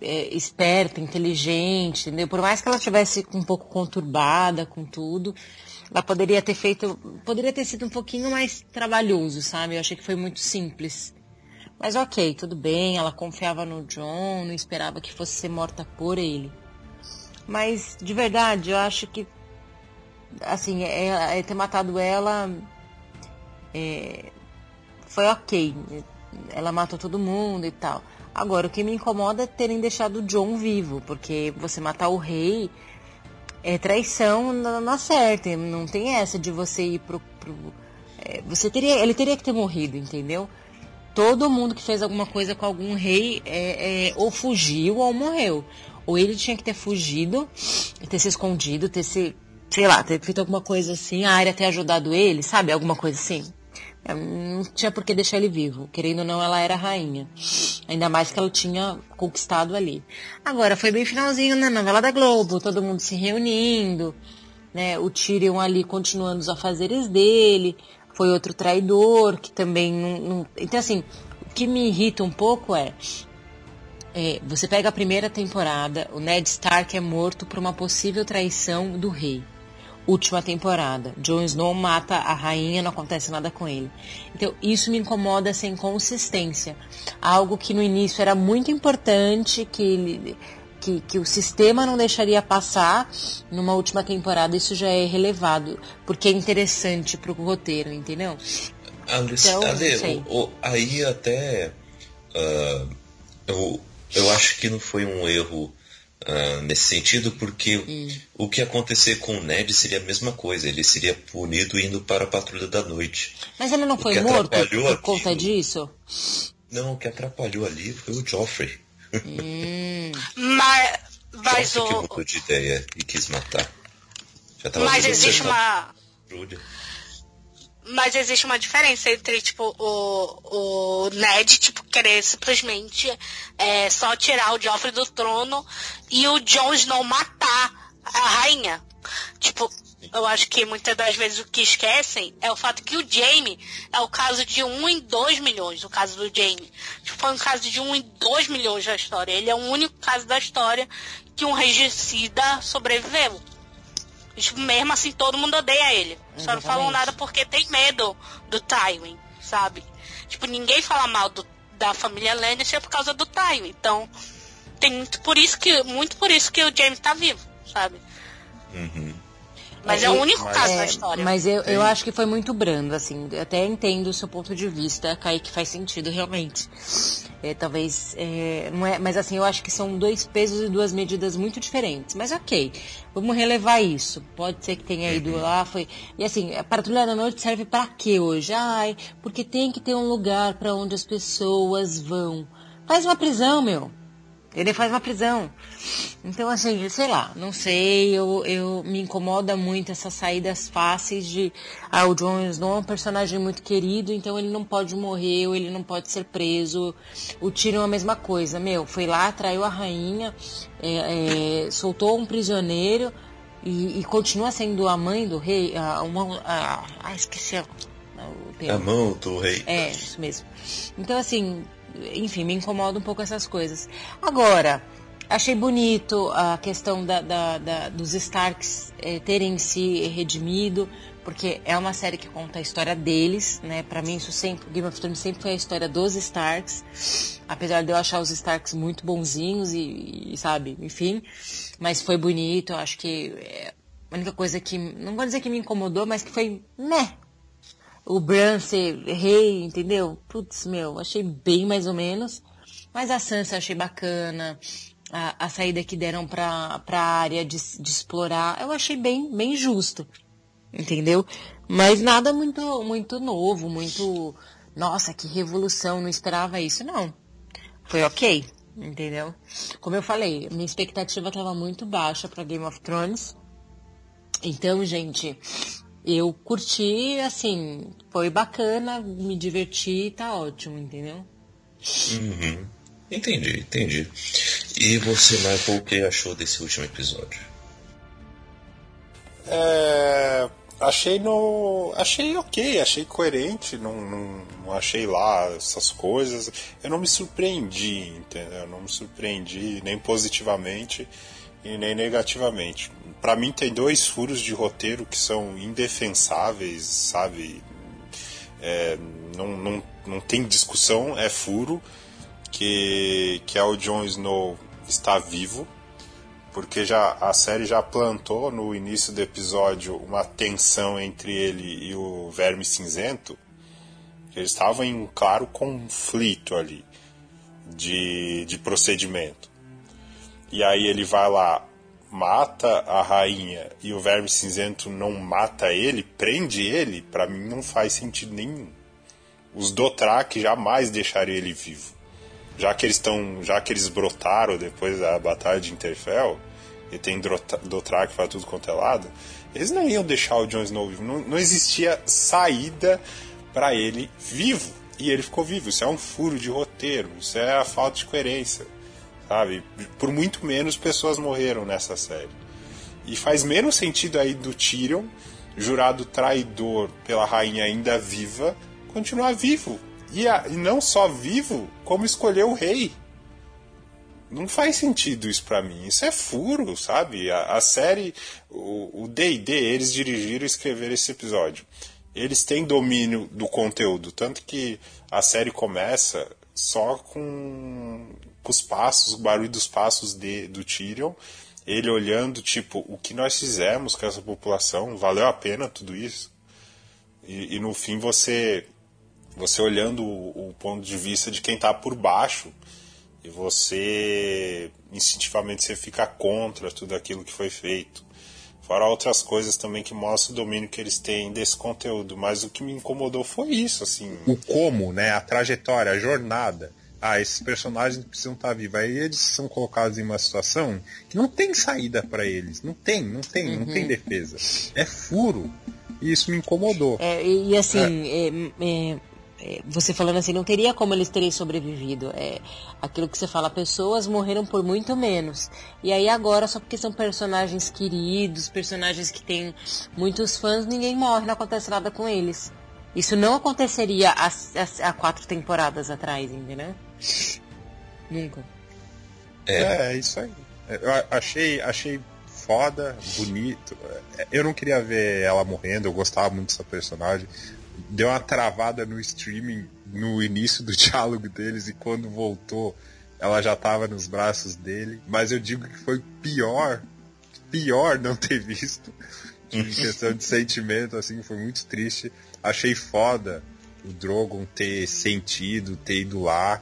é, esperta, inteligente, entendeu? Por mais que ela tivesse um pouco conturbada com tudo, ela poderia ter feito, poderia ter sido um pouquinho mais trabalhoso, sabe? Eu achei que foi muito simples. Mas ok, tudo bem, ela confiava no John, não esperava que fosse ser morta por ele. Mas, de verdade, eu acho que, assim, é, é ter matado ela é, foi ok. Ela matou todo mundo e tal. Agora, o que me incomoda é terem deixado o John vivo, porque você matar o rei é traição na, na certa. Não tem essa de você ir pro. pro é, você teria, ele teria que ter morrido, entendeu? Todo mundo que fez alguma coisa com algum rei é, é, ou fugiu ou morreu. Ou ele tinha que ter fugido, ter se escondido, ter se, sei lá, ter feito alguma coisa assim, a área ter ajudado ele, sabe? Alguma coisa assim. É, não tinha por que deixar ele vivo. Querendo ou não, ela era rainha. Ainda mais que ela tinha conquistado ali. Agora, foi bem finalzinho na novela da Globo, todo mundo se reunindo, né? O Tyrion ali continuando os afazeres dele. Foi outro traidor que também não, não... Então, assim, o que me irrita um pouco é, é, você pega a primeira temporada, o Ned Stark é morto por uma possível traição do rei última temporada. Jon Snow mata a rainha, não acontece nada com ele. Então, isso me incomoda essa inconsistência. Algo que no início era muito importante, que, ele, que, que o sistema não deixaria passar, numa última temporada isso já é relevado, porque é interessante pro roteiro, entendeu? Alice, então, Ale, o, o, aí até. Uh, eu, eu acho que não foi um erro uh, nesse sentido, porque hum. o que acontecer com o Ned seria a mesma coisa, ele seria punido indo para a patrulha da noite. Mas ele não foi morto por conta disso? Não, o que atrapalhou ali foi o Joffrey. Hum. *laughs* mas, mas Joffrey o... que mudou de ideia e quis matar. mas existe uma... Mas existe uma diferença entre, tipo, o, o Ned, tipo, querer simplesmente é, só tirar o Joffrey do trono e o Jon Snow matar a rainha. Tipo, eu acho que muitas das vezes o que esquecem é o fato que o Jaime é o caso de um em dois milhões, o caso do Jaime. Tipo, foi um caso de um em dois milhões da história. Ele é o único caso da história que um regicida sobreviveu. Tipo, mesmo assim, todo mundo odeia ele. Exatamente. Só não falam nada porque tem medo do Tywin, sabe? Tipo, ninguém fala mal do, da família Lannister por causa do Tywin. Então, tem muito por isso que, muito por isso que o James tá vivo, sabe? Uhum. Mas é, é o único mas, caso é, da história. Mas eu, eu acho que foi muito brando, assim. Até entendo o seu ponto de vista, Kaique, faz sentido realmente. É, talvez. É, não é, mas assim, eu acho que são dois pesos e duas medidas muito diferentes. Mas ok, vamos relevar isso. Pode ser que tenha ido uhum. lá, foi. E assim, a patrulha da noite serve para quê hoje? Ai, porque tem que ter um lugar para onde as pessoas vão. Faz uma prisão, meu. Ele faz uma prisão. Então, assim, sei lá, não sei, eu, eu me incomoda muito essas saídas fáceis de ah, o Jon Snow é um personagem muito querido, então ele não pode morrer, ou ele não pode ser preso. O Tyrion é a mesma coisa, meu, foi lá, traiu a rainha, é, é, soltou um prisioneiro e, e, continua sendo a mãe do rei, a, a, ah, esqueci a, a mão do rei. É, isso mesmo. Então, assim, enfim, me incomoda um pouco essas coisas. Agora, achei bonito a questão da, da, da dos Starks eh, terem se redimido, porque é uma série que conta a história deles, né? Para mim isso sempre, Game of Thrones sempre foi a história dos Starks, apesar de eu achar os Starks muito bonzinhos e, e sabe, enfim, mas foi bonito. Eu acho que é a única coisa que não vou dizer que me incomodou, mas que foi, né, o Bran ser rei, entendeu? Putz, meu, achei bem mais ou menos. Mas a Sansa achei bacana. A, a saída que deram pra, pra área de, de explorar, eu achei bem, bem justo. Entendeu? Mas nada muito, muito novo, muito, nossa, que revolução, não esperava isso, não. Foi ok, entendeu? Como eu falei, minha expectativa estava muito baixa para Game of Thrones. Então, gente, eu curti, assim, foi bacana, me diverti, tá ótimo, entendeu? Uhum. Entendi, entendi. E você, Michael, o que achou desse último episódio? É, achei no. Achei ok, achei coerente, não, não, não, achei lá essas coisas. Eu não me surpreendi, entendeu? Eu não me surpreendi nem positivamente e nem negativamente. Para mim tem dois furos de roteiro que são indefensáveis, sabe? É, não, não, não tem discussão, é furo, que, que é o Jon Snow está vivo porque já a série já plantou no início do episódio uma tensão entre ele e o Verme Cinzento. Eles estavam em um claro conflito ali de, de procedimento. E aí ele vai lá, mata a rainha e o Verme Cinzento não mata ele, prende ele, para mim não faz sentido nenhum. Os Dothraki jamais deixariam ele vivo já que eles estão, já que eles brotaram depois da batalha de Interfell, e tem Dothraki para tudo quanto é lado, eles não iam deixar o Jon Snow vivo. Não, não existia saída para ele vivo. E ele ficou vivo. Isso é um furo de roteiro. Isso é a falta de coerência. Sabe? Por muito menos pessoas morreram nessa série. E faz menos sentido aí do Tyrion, jurado traidor pela rainha ainda viva, continuar vivo. E, a, e não só vivo, como escolher o rei não faz sentido isso para mim. Isso é furo, sabe? A, a série, o D&D, eles dirigiram e escreveram esse episódio. Eles têm domínio do conteúdo, tanto que a série começa só com, com os passos, o barulho dos passos de, do Tyrion, ele olhando, tipo, o que nós fizemos com essa população, valeu a pena tudo isso? E, e no fim você, você olhando o, o ponto de vista de quem está por baixo, e você instintivamente você fica contra tudo aquilo que foi feito. Fora outras coisas também que mostram o domínio que eles têm desse conteúdo, mas o que me incomodou foi isso, assim. O como, né? A trajetória, a jornada. Ah, esses personagens precisam estar vivos. Aí eles são colocados em uma situação que não tem saída para eles. Não tem, não tem, uhum. não tem defesa. É furo. E isso me incomodou. É, e assim, é. É, é é, você falando assim, não teria como eles terem sobrevivido. É aquilo que você fala, pessoas morreram por muito menos. E aí agora, só porque são personagens queridos, personagens que têm muitos fãs, ninguém morre, não acontece nada com eles. Isso não aconteceria há, há, há quatro temporadas atrás, entendeu? Nunca. É, é isso aí. Eu achei, achei foda, bonito. Eu não queria ver ela morrendo, eu gostava muito dessa personagem deu uma travada no streaming no início do *laughs* diálogo deles e quando voltou ela já estava nos braços dele. Mas eu digo que foi pior, pior não ter visto. *laughs* Em questão de sentimento, assim, foi muito triste. Achei foda o Drogon ter sentido, ter ido lá.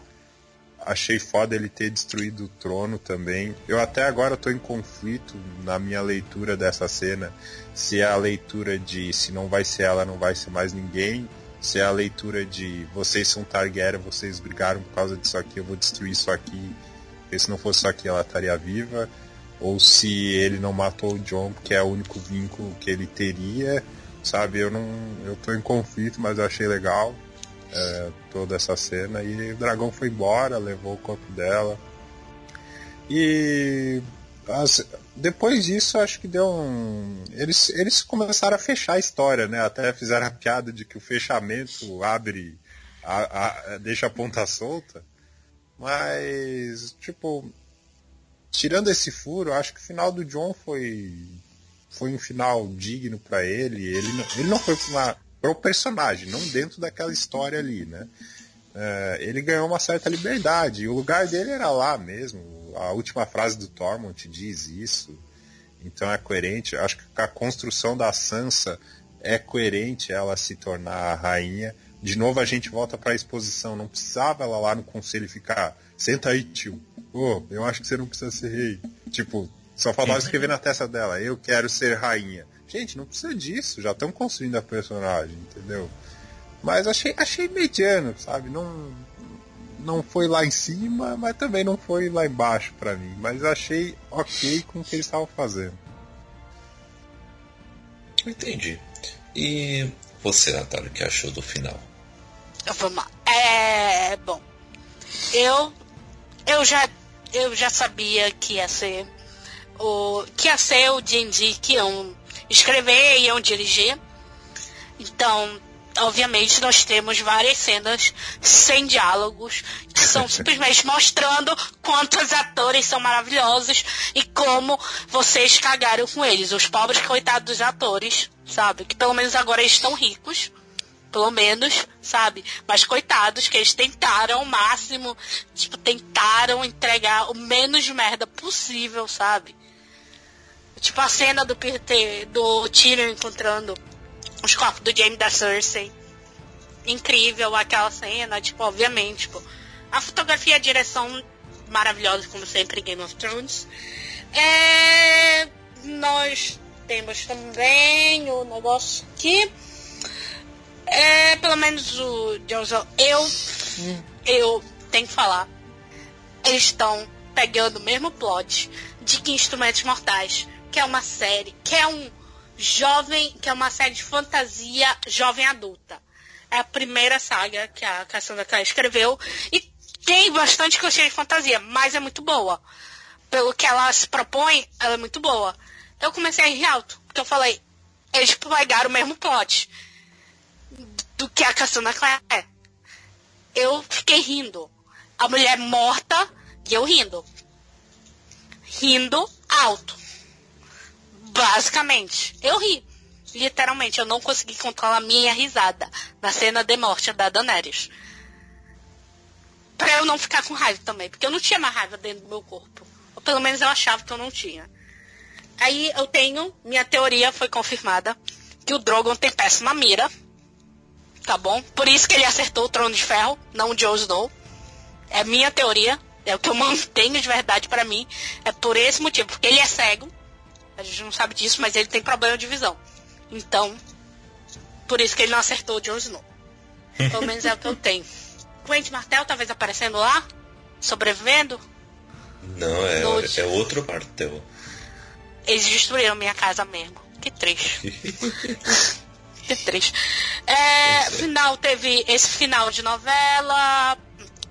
Achei foda ele ter destruído o trono também. Eu até agora estou em conflito na minha leitura dessa cena. Se é a leitura de se não vai ser ela, não vai ser mais ninguém, se é a leitura de vocês são Targaryen, vocês brigaram por causa disso aqui, eu vou destruir isso aqui, porque se não fosse isso aqui ela estaria viva, ou se ele não matou o John, que é o único vínculo que ele teria, sabe? Eu não, eu tô em conflito, mas eu achei legal é, toda essa cena e o dragão foi embora, levou o corpo dela. E as, depois disso, acho que deu um. Eles, eles começaram a fechar a história, né? Até fizeram a piada de que o fechamento abre. A, a, deixa a ponta solta. Mas, tipo. Tirando esse furo, acho que o final do John foi. Foi um final digno para ele. Ele não, ele não foi para o personagem, não dentro daquela história ali, né? É, ele ganhou uma certa liberdade. O lugar dele era lá mesmo a última frase do Tormund diz isso. Então é coerente. Acho que a construção da Sansa é coerente ela se tornar a rainha. De novo a gente volta para a exposição. Não precisava ela lá no conselho ficar. Senta aí, tio. Oh, eu acho que você não precisa ser rei. Tipo, só faltava escrever na testa dela. Eu quero ser rainha. Gente, não precisa disso. Já estão construindo a personagem, entendeu? Mas achei, achei mediano, sabe? Não, não foi lá em cima, mas também não foi lá embaixo para mim. Mas achei ok com o que eles estavam fazendo. Entendi. E você, Natália, o que achou do final? Vamos lá. É. Bom. Eu. Eu já. Eu já sabia que ia ser. O, que ia ser o D&D que iam escrever e iam dirigir. Então, obviamente, nós temos várias cenas sem diálogos, que são *laughs* simplesmente mostrando quantos atores são maravilhosos e como vocês cagaram com eles. Os pobres coitados dos atores, sabe? Que pelo menos agora eles estão ricos. Pelo menos, sabe? Mas coitados, que eles tentaram ao máximo, tipo, tentaram entregar o menos merda possível, sabe? Tipo a cena do Peter, do Tyrion encontrando os corpos do Jaime da Cersei. Incrível aquela cena, tipo, obviamente, tipo, a fotografia e a direção maravilhosa, como sempre, em Game of Thrones. É, nós temos também o negócio que é, pelo menos o Johnson, eu, eu tenho que falar, eles estão pegando o mesmo plot de que Instrumentos Mortais, que é uma série, que é um jovem, que é uma série de fantasia jovem adulta. É a primeira saga que a Cassandra Clare escreveu e tem bastante clichê de fantasia, mas é muito boa. Pelo que ela se propõe, ela é muito boa. Eu comecei a rir alto, porque eu falei, eles pegaram o mesmo plot do que a Cassandra Clare. Eu fiquei rindo. A mulher morta e eu rindo. Rindo alto. Basicamente. Eu ri. Literalmente, eu não consegui controlar a minha risada na cena de morte da Daenerys. Pra eu não ficar com raiva também, porque eu não tinha mais raiva dentro do meu corpo. Ou pelo menos eu achava que eu não tinha. Aí eu tenho, minha teoria foi confirmada, que o Drogon tem péssima mira. Tá bom? Por isso que ele acertou o Trono de Ferro, não o Jon Snow. É minha teoria, é o que eu *laughs* mantenho de verdade pra mim. É por esse motivo, porque ele é cego. A gente não sabe disso, mas ele tem problema de visão. Então, por isso que ele não acertou o Jon Snow. Pelo *laughs* menos é o que eu tenho. Quentin Martel talvez aparecendo lá, sobrevivendo. Não, é, No- é outro martel. Eles destruíram minha casa mesmo. Que triste. *laughs* que triste. É, final teve esse final de novela.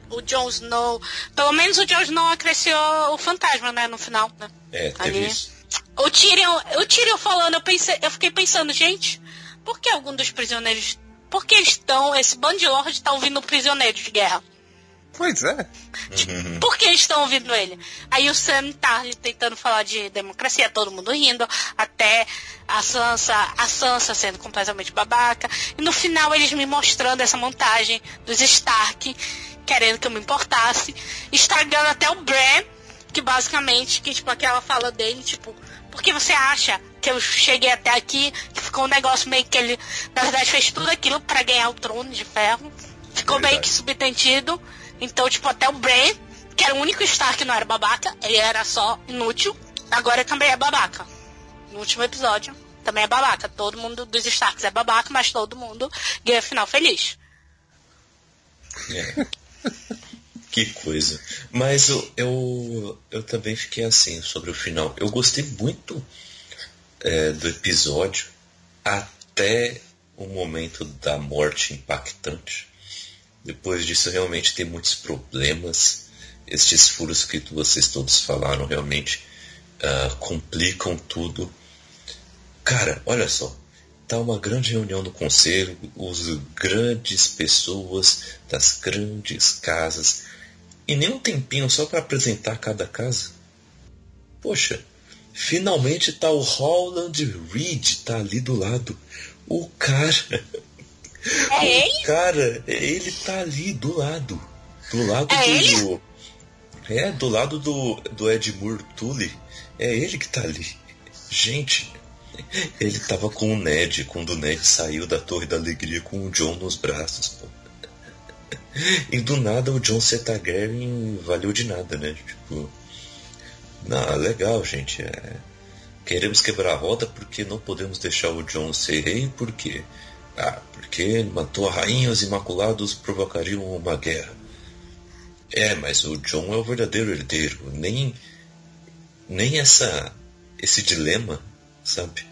O Jon Snow. Pelo menos o Jon Snow acresceu o fantasma, né? No final. Né? É, teve Ali. isso. O Tyrion, o Tyrion falando, eu, pensei, eu fiquei pensando, gente, por que algum dos prisioneiros. Por que estão. Esse bando de lord tá ouvindo prisioneiro de guerra? Pois é. Por que estão ouvindo ele? Aí o Sam tá tentando falar de democracia, todo mundo rindo, até a Sansa, a Sansa sendo completamente babaca. E no final eles me mostrando essa montagem dos Stark, querendo que eu me importasse, estragando até o Bran, que basicamente, que tipo, aquela fala dele, tipo, por que você acha que eu cheguei até aqui? Que ficou um negócio meio que ele, na verdade, fez tudo aquilo para ganhar o trono de ferro. Ficou meio Verdade. que subentendido. Então, tipo, até o Bran, que era o único Stark que não era babaca, ele era só inútil. Agora também é babaca. No último episódio, também é babaca. Todo mundo dos Starks é babaca, mas todo mundo ganha final feliz. É. *laughs* Que coisa. Mas eu, eu, eu também fiquei assim sobre o final. Eu gostei muito é, do episódio até o momento da morte impactante. Depois disso, realmente tem muitos problemas. Estes furos que vocês todos falaram realmente ah, complicam tudo. Cara, olha só. Tá uma grande reunião do conselho, os grandes pessoas das grandes casas, e nem um tempinho só para apresentar cada casa. Poxa, finalmente tá o Holland Reed, tá ali do lado. O cara. É ele? O cara, ele tá ali do lado. Do lado É do. ele? É, do lado do, do Edmure Tully. É ele que tá ali. Gente, ele tava com o Ned quando o Ned saiu da Torre da Alegria com o John nos braços, pô. E do nada o John C. Valeu de nada, né? Tipo. Não, legal, gente. É... Queremos quebrar a roda porque não podemos deixar o John ser rei, por quê? Ah, porque ele matou a rainha, os imaculados provocariam uma guerra. É, mas o John é o verdadeiro herdeiro. Nem, nem essa, esse dilema, sabe?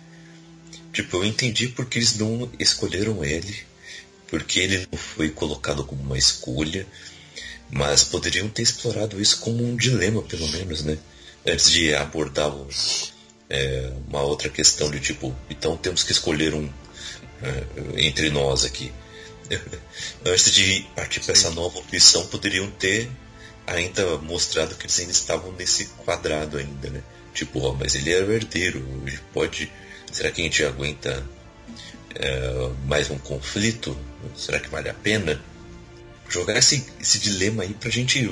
Tipo, eu entendi porque eles não escolheram ele, porque ele não foi colocado como uma escolha, mas poderiam ter explorado isso como um dilema, pelo menos, né? Antes de abordar o, é, uma outra questão de tipo, então temos que escolher um é, entre nós aqui. *laughs* Antes de partir para essa nova opção, poderiam ter ainda mostrado que eles ainda estavam nesse quadrado ainda, né? Tipo, ó, mas ele é o herdeiro, ele pode. Será que a gente aguenta é, mais um conflito? Será que vale a pena? Jogar esse, esse dilema aí pra gente.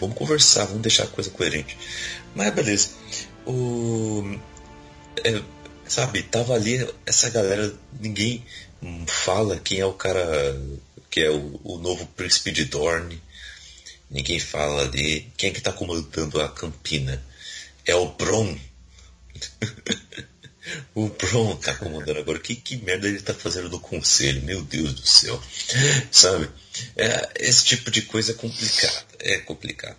Vamos conversar, vamos deixar a coisa coerente. Mas beleza. O. É, sabe, tava ali essa galera, ninguém fala quem é o cara que é o, o novo príncipe de Dorne. Ninguém fala de quem é que tá comandando a Campina. É o Bron. *laughs* *laughs* o Bron tá comandando agora. Que, que merda ele tá fazendo no conselho? Meu Deus do céu. Sabe? É, esse tipo de coisa é complicado. É complicado.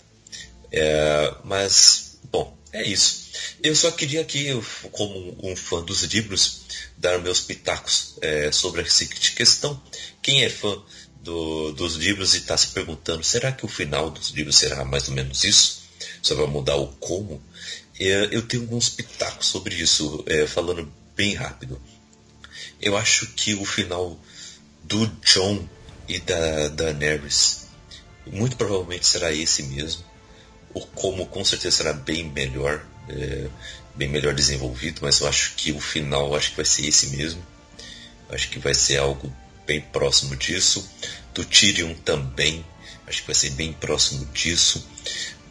É, mas, bom, é isso. Eu só queria aqui, como um fã dos livros, dar meus pitacos é, sobre a seguinte questão. Quem é fã do, dos livros e está se perguntando, será que o final dos livros será mais ou menos isso? Só vai mudar o como? É, eu tenho alguns pitacos sobre isso, é, falando bem rápido. Eu acho que o final do John e da Daenerys muito provavelmente será esse mesmo. O como com certeza será bem melhor, é, bem melhor desenvolvido, mas eu acho que o final acho que vai ser esse mesmo. Acho que vai ser algo bem próximo disso. Do Tyrion também, acho que vai ser bem próximo disso.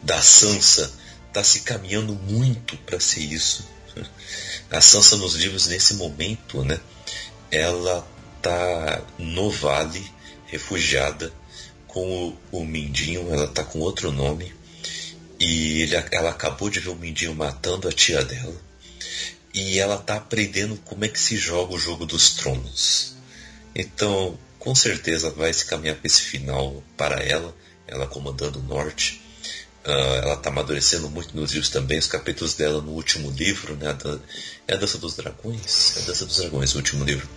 Da Sansa, está se caminhando muito para ser isso. *laughs* A Sansa nos livros nesse momento, né? Ela tá no vale, refugiada, com o, o Mindinho, ela tá com outro nome. E ele, ela acabou de ver o Mindinho matando a tia dela. E ela tá aprendendo como é que se joga o jogo dos tronos. Então, com certeza vai se caminhar para esse final para ela, ela comandando o norte. Uh, ela está amadurecendo muito nos livros também, os capítulos dela no último livro, né? é a Dança dos Dragões? É a Dança dos Dragões, o último livro.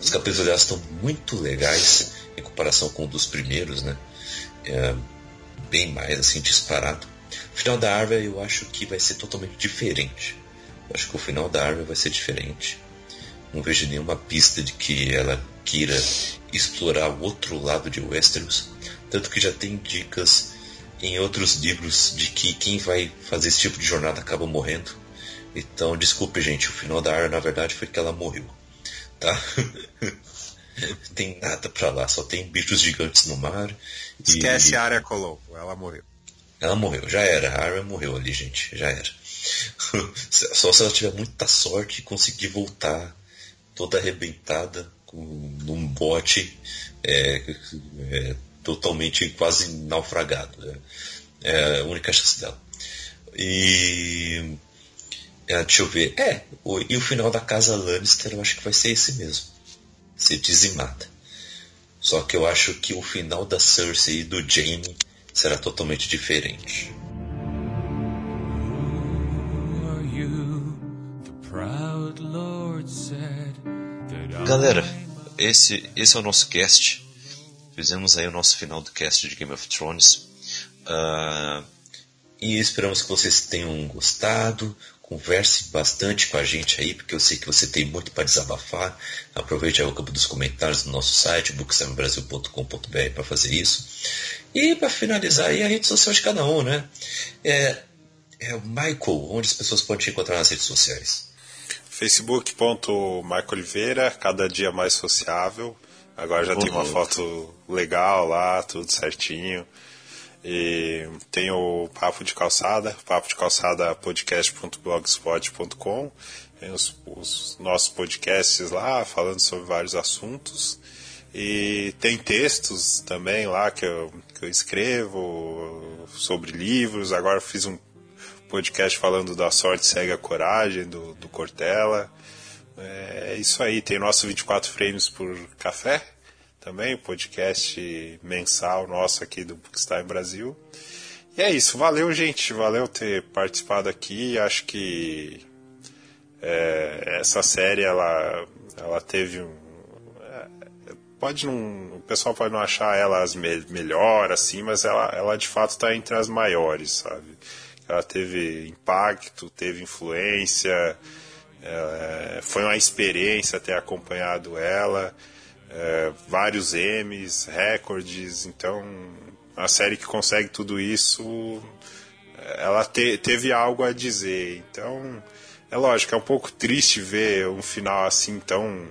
Os capítulos dela estão muito legais em comparação com o dos primeiros, né? É, bem mais assim disparado. O final da árvore eu acho que vai ser totalmente diferente. Eu acho que o final da árvore vai ser diferente. Não vejo nenhuma pista de que ela queira explorar o outro lado de Westeros, tanto que já tem dicas em outros livros de que quem vai fazer esse tipo de jornada acaba morrendo. Então, desculpe, gente, o final da Arya na verdade foi que ela morreu, tá? *laughs* tem nada para lá, só tem bichos gigantes no mar. Esquece e... a Arya Colombo, ela morreu. Ela morreu, já era. A Arya morreu ali, gente, já era. *laughs* só se ela tiver muita sorte e conseguir voltar toda arrebentada num bote é, é, totalmente quase naufragado. Né? É a única chance dela. E. É, deixa eu ver. É, o, e o final da casa Lannister eu acho que vai ser esse mesmo. Ser dizimada. Só que eu acho que o final da Cersei e do Jaime será totalmente diferente. Galera, esse, esse é o nosso cast. Fizemos aí o nosso final do cast de Game of Thrones. Uh, e esperamos que vocês tenham gostado. Converse bastante com a gente aí, porque eu sei que você tem muito para desabafar. Aproveite o campo dos comentários do nosso site, booksevenbrasil.com.br para fazer isso. E para finalizar aí a rede social de cada um, né? É, é o Michael, onde as pessoas podem te encontrar nas redes sociais facebook.marcooliveira, cada dia mais sociável. Agora já uhum. tem uma foto legal lá, tudo certinho. E tem o Papo de Calçada, papo de calçada podcast.blogspot.com. Tem os, os nossos podcasts lá, falando sobre vários assuntos. E tem textos também lá que eu, que eu escrevo sobre livros. Agora fiz um podcast falando da sorte segue a coragem do, do Cortella. É isso aí, tem nosso 24 frames por café também, podcast mensal nosso aqui do Bookstime Brasil. E é isso, valeu gente, valeu ter participado aqui. Acho que é, essa série ela, Ela teve um. é, Pode não. O pessoal pode não achar ela as me- melhor, assim, mas ela, ela de fato está entre as maiores, sabe? Ela teve impacto, teve influência, é, foi uma experiência ter acompanhado ela, é, vários M's, recordes, então a série que consegue tudo isso, ela te- teve algo a dizer. Então, é lógico, é um pouco triste ver um final assim tão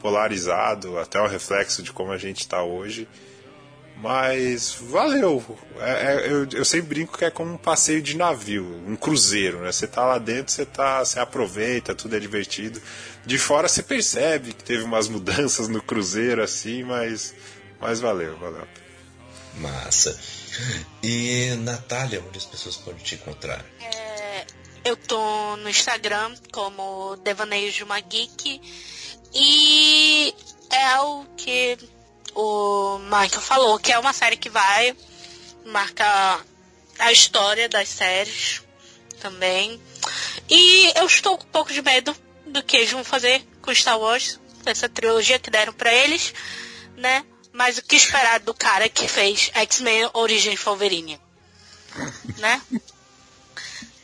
polarizado, até um reflexo de como a gente está hoje. Mas valeu. É- é- eu, eu sempre brinco que é como um passeio de navio, um cruzeiro, né? Você tá lá dentro, você tá, você aproveita, tudo é divertido. De fora você percebe que teve umas mudanças no cruzeiro assim, mas mas valeu, valeu. Massa. E Natália, onde as pessoas podem te encontrar? É, eu tô no Instagram como Devaneios de uma Geek. E é o que o Michael falou, que é uma série que vai marcar a história das séries também. E eu estou com um pouco de medo do que eles vão fazer com Star Wars, essa trilogia que deram pra eles, né? Mas o que esperar do cara que fez X-Men Origem Wolverine, né?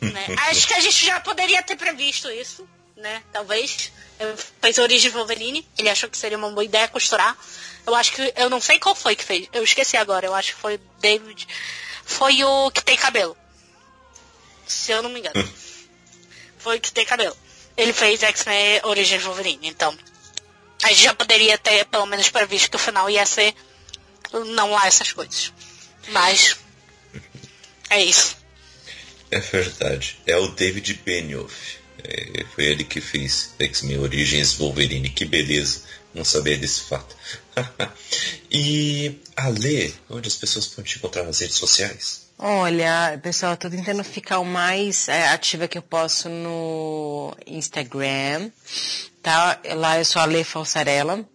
né? Acho que a gente já poderia ter previsto isso, né? Talvez. Eu fez Origem Wolverine, ele achou que seria uma boa ideia costurar. Eu acho que. Eu não sei qual foi que fez. Eu esqueci agora. Eu acho que foi David. Foi o que tem cabelo. Se eu não me engano. *laughs* foi o que tem cabelo. Ele fez X-Men Origem Wolverine, então. A gente já poderia ter pelo menos previsto que o final ia ser não lá essas coisas. Mas. É isso. É verdade. É o David Benioff. É, foi ele que fez X-Men Origins Wolverine. Que beleza. Não sabia desse fato. *laughs* e a Lê, onde as pessoas podem te encontrar nas redes sociais? Olha, pessoal, eu tô tentando ficar o mais é, ativa que eu posso no Instagram, tá? Lá eu sou a Lê Falsarella.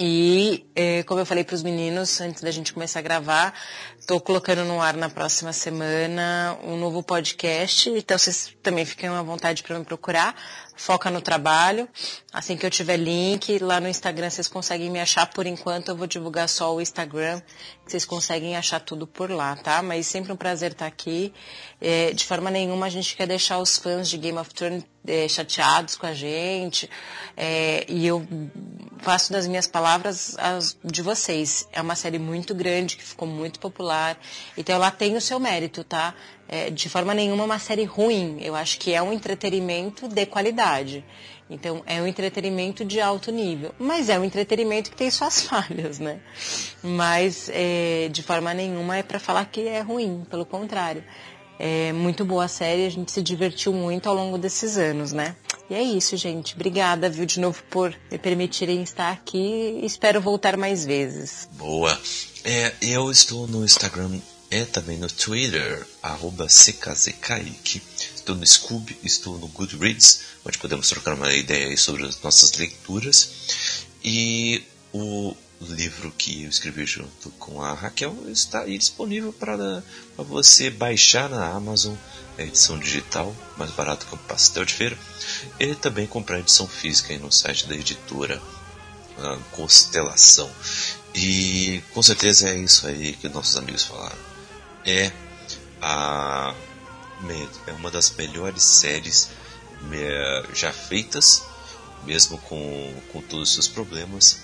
E, eh, como eu falei para os meninos antes da gente começar a gravar, estou colocando no ar na próxima semana um novo podcast. Então vocês também fiquem à vontade para me procurar. Foca no trabalho. Assim que eu tiver link lá no Instagram, vocês conseguem me achar. Por enquanto, eu vou divulgar só o Instagram, vocês conseguem achar tudo por lá, tá? Mas sempre um prazer estar aqui. Eh, de forma nenhuma a gente quer deixar os fãs de Game of Thrones eh, chateados com a gente. Eh, e eu faço das minhas palavras as de vocês. É uma série muito grande, que ficou muito popular. Então ela tem o seu mérito, tá? É, de forma nenhuma uma série ruim. Eu acho que é um entretenimento de qualidade. Então é um entretenimento de alto nível. Mas é um entretenimento que tem suas *laughs* falhas, né? Mas é, de forma nenhuma é para falar que é ruim, pelo contrário. É muito boa a série, a gente se divertiu muito ao longo desses anos, né? E é isso, gente. Obrigada, viu, de novo por me permitirem estar aqui. Espero voltar mais vezes. Boa. É, eu estou no Instagram e também no Twitter, arroba CKZKaique. Estou no Scoob, estou no Goodreads, onde podemos trocar uma ideia sobre as nossas leituras. E o livro que eu escrevi junto com a Raquel está aí disponível para você baixar na Amazon, a edição digital, mais barato que um pastel de feira, e também comprar a edição física aí no site da editora Constelação. E com certeza é isso aí que nossos amigos falaram. É a é uma das melhores séries já feitas, mesmo com, com todos os seus problemas.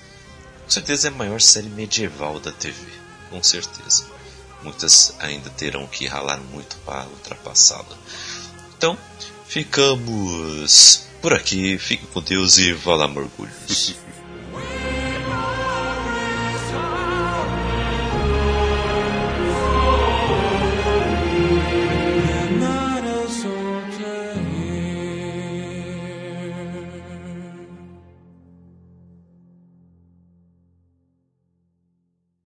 Com certeza é a maior série medieval da TV, com certeza. Muitas ainda terão que ralar muito para ultrapassá-la. Então, ficamos por aqui. Fique com Deus e vá lá, mergulhos. *laughs*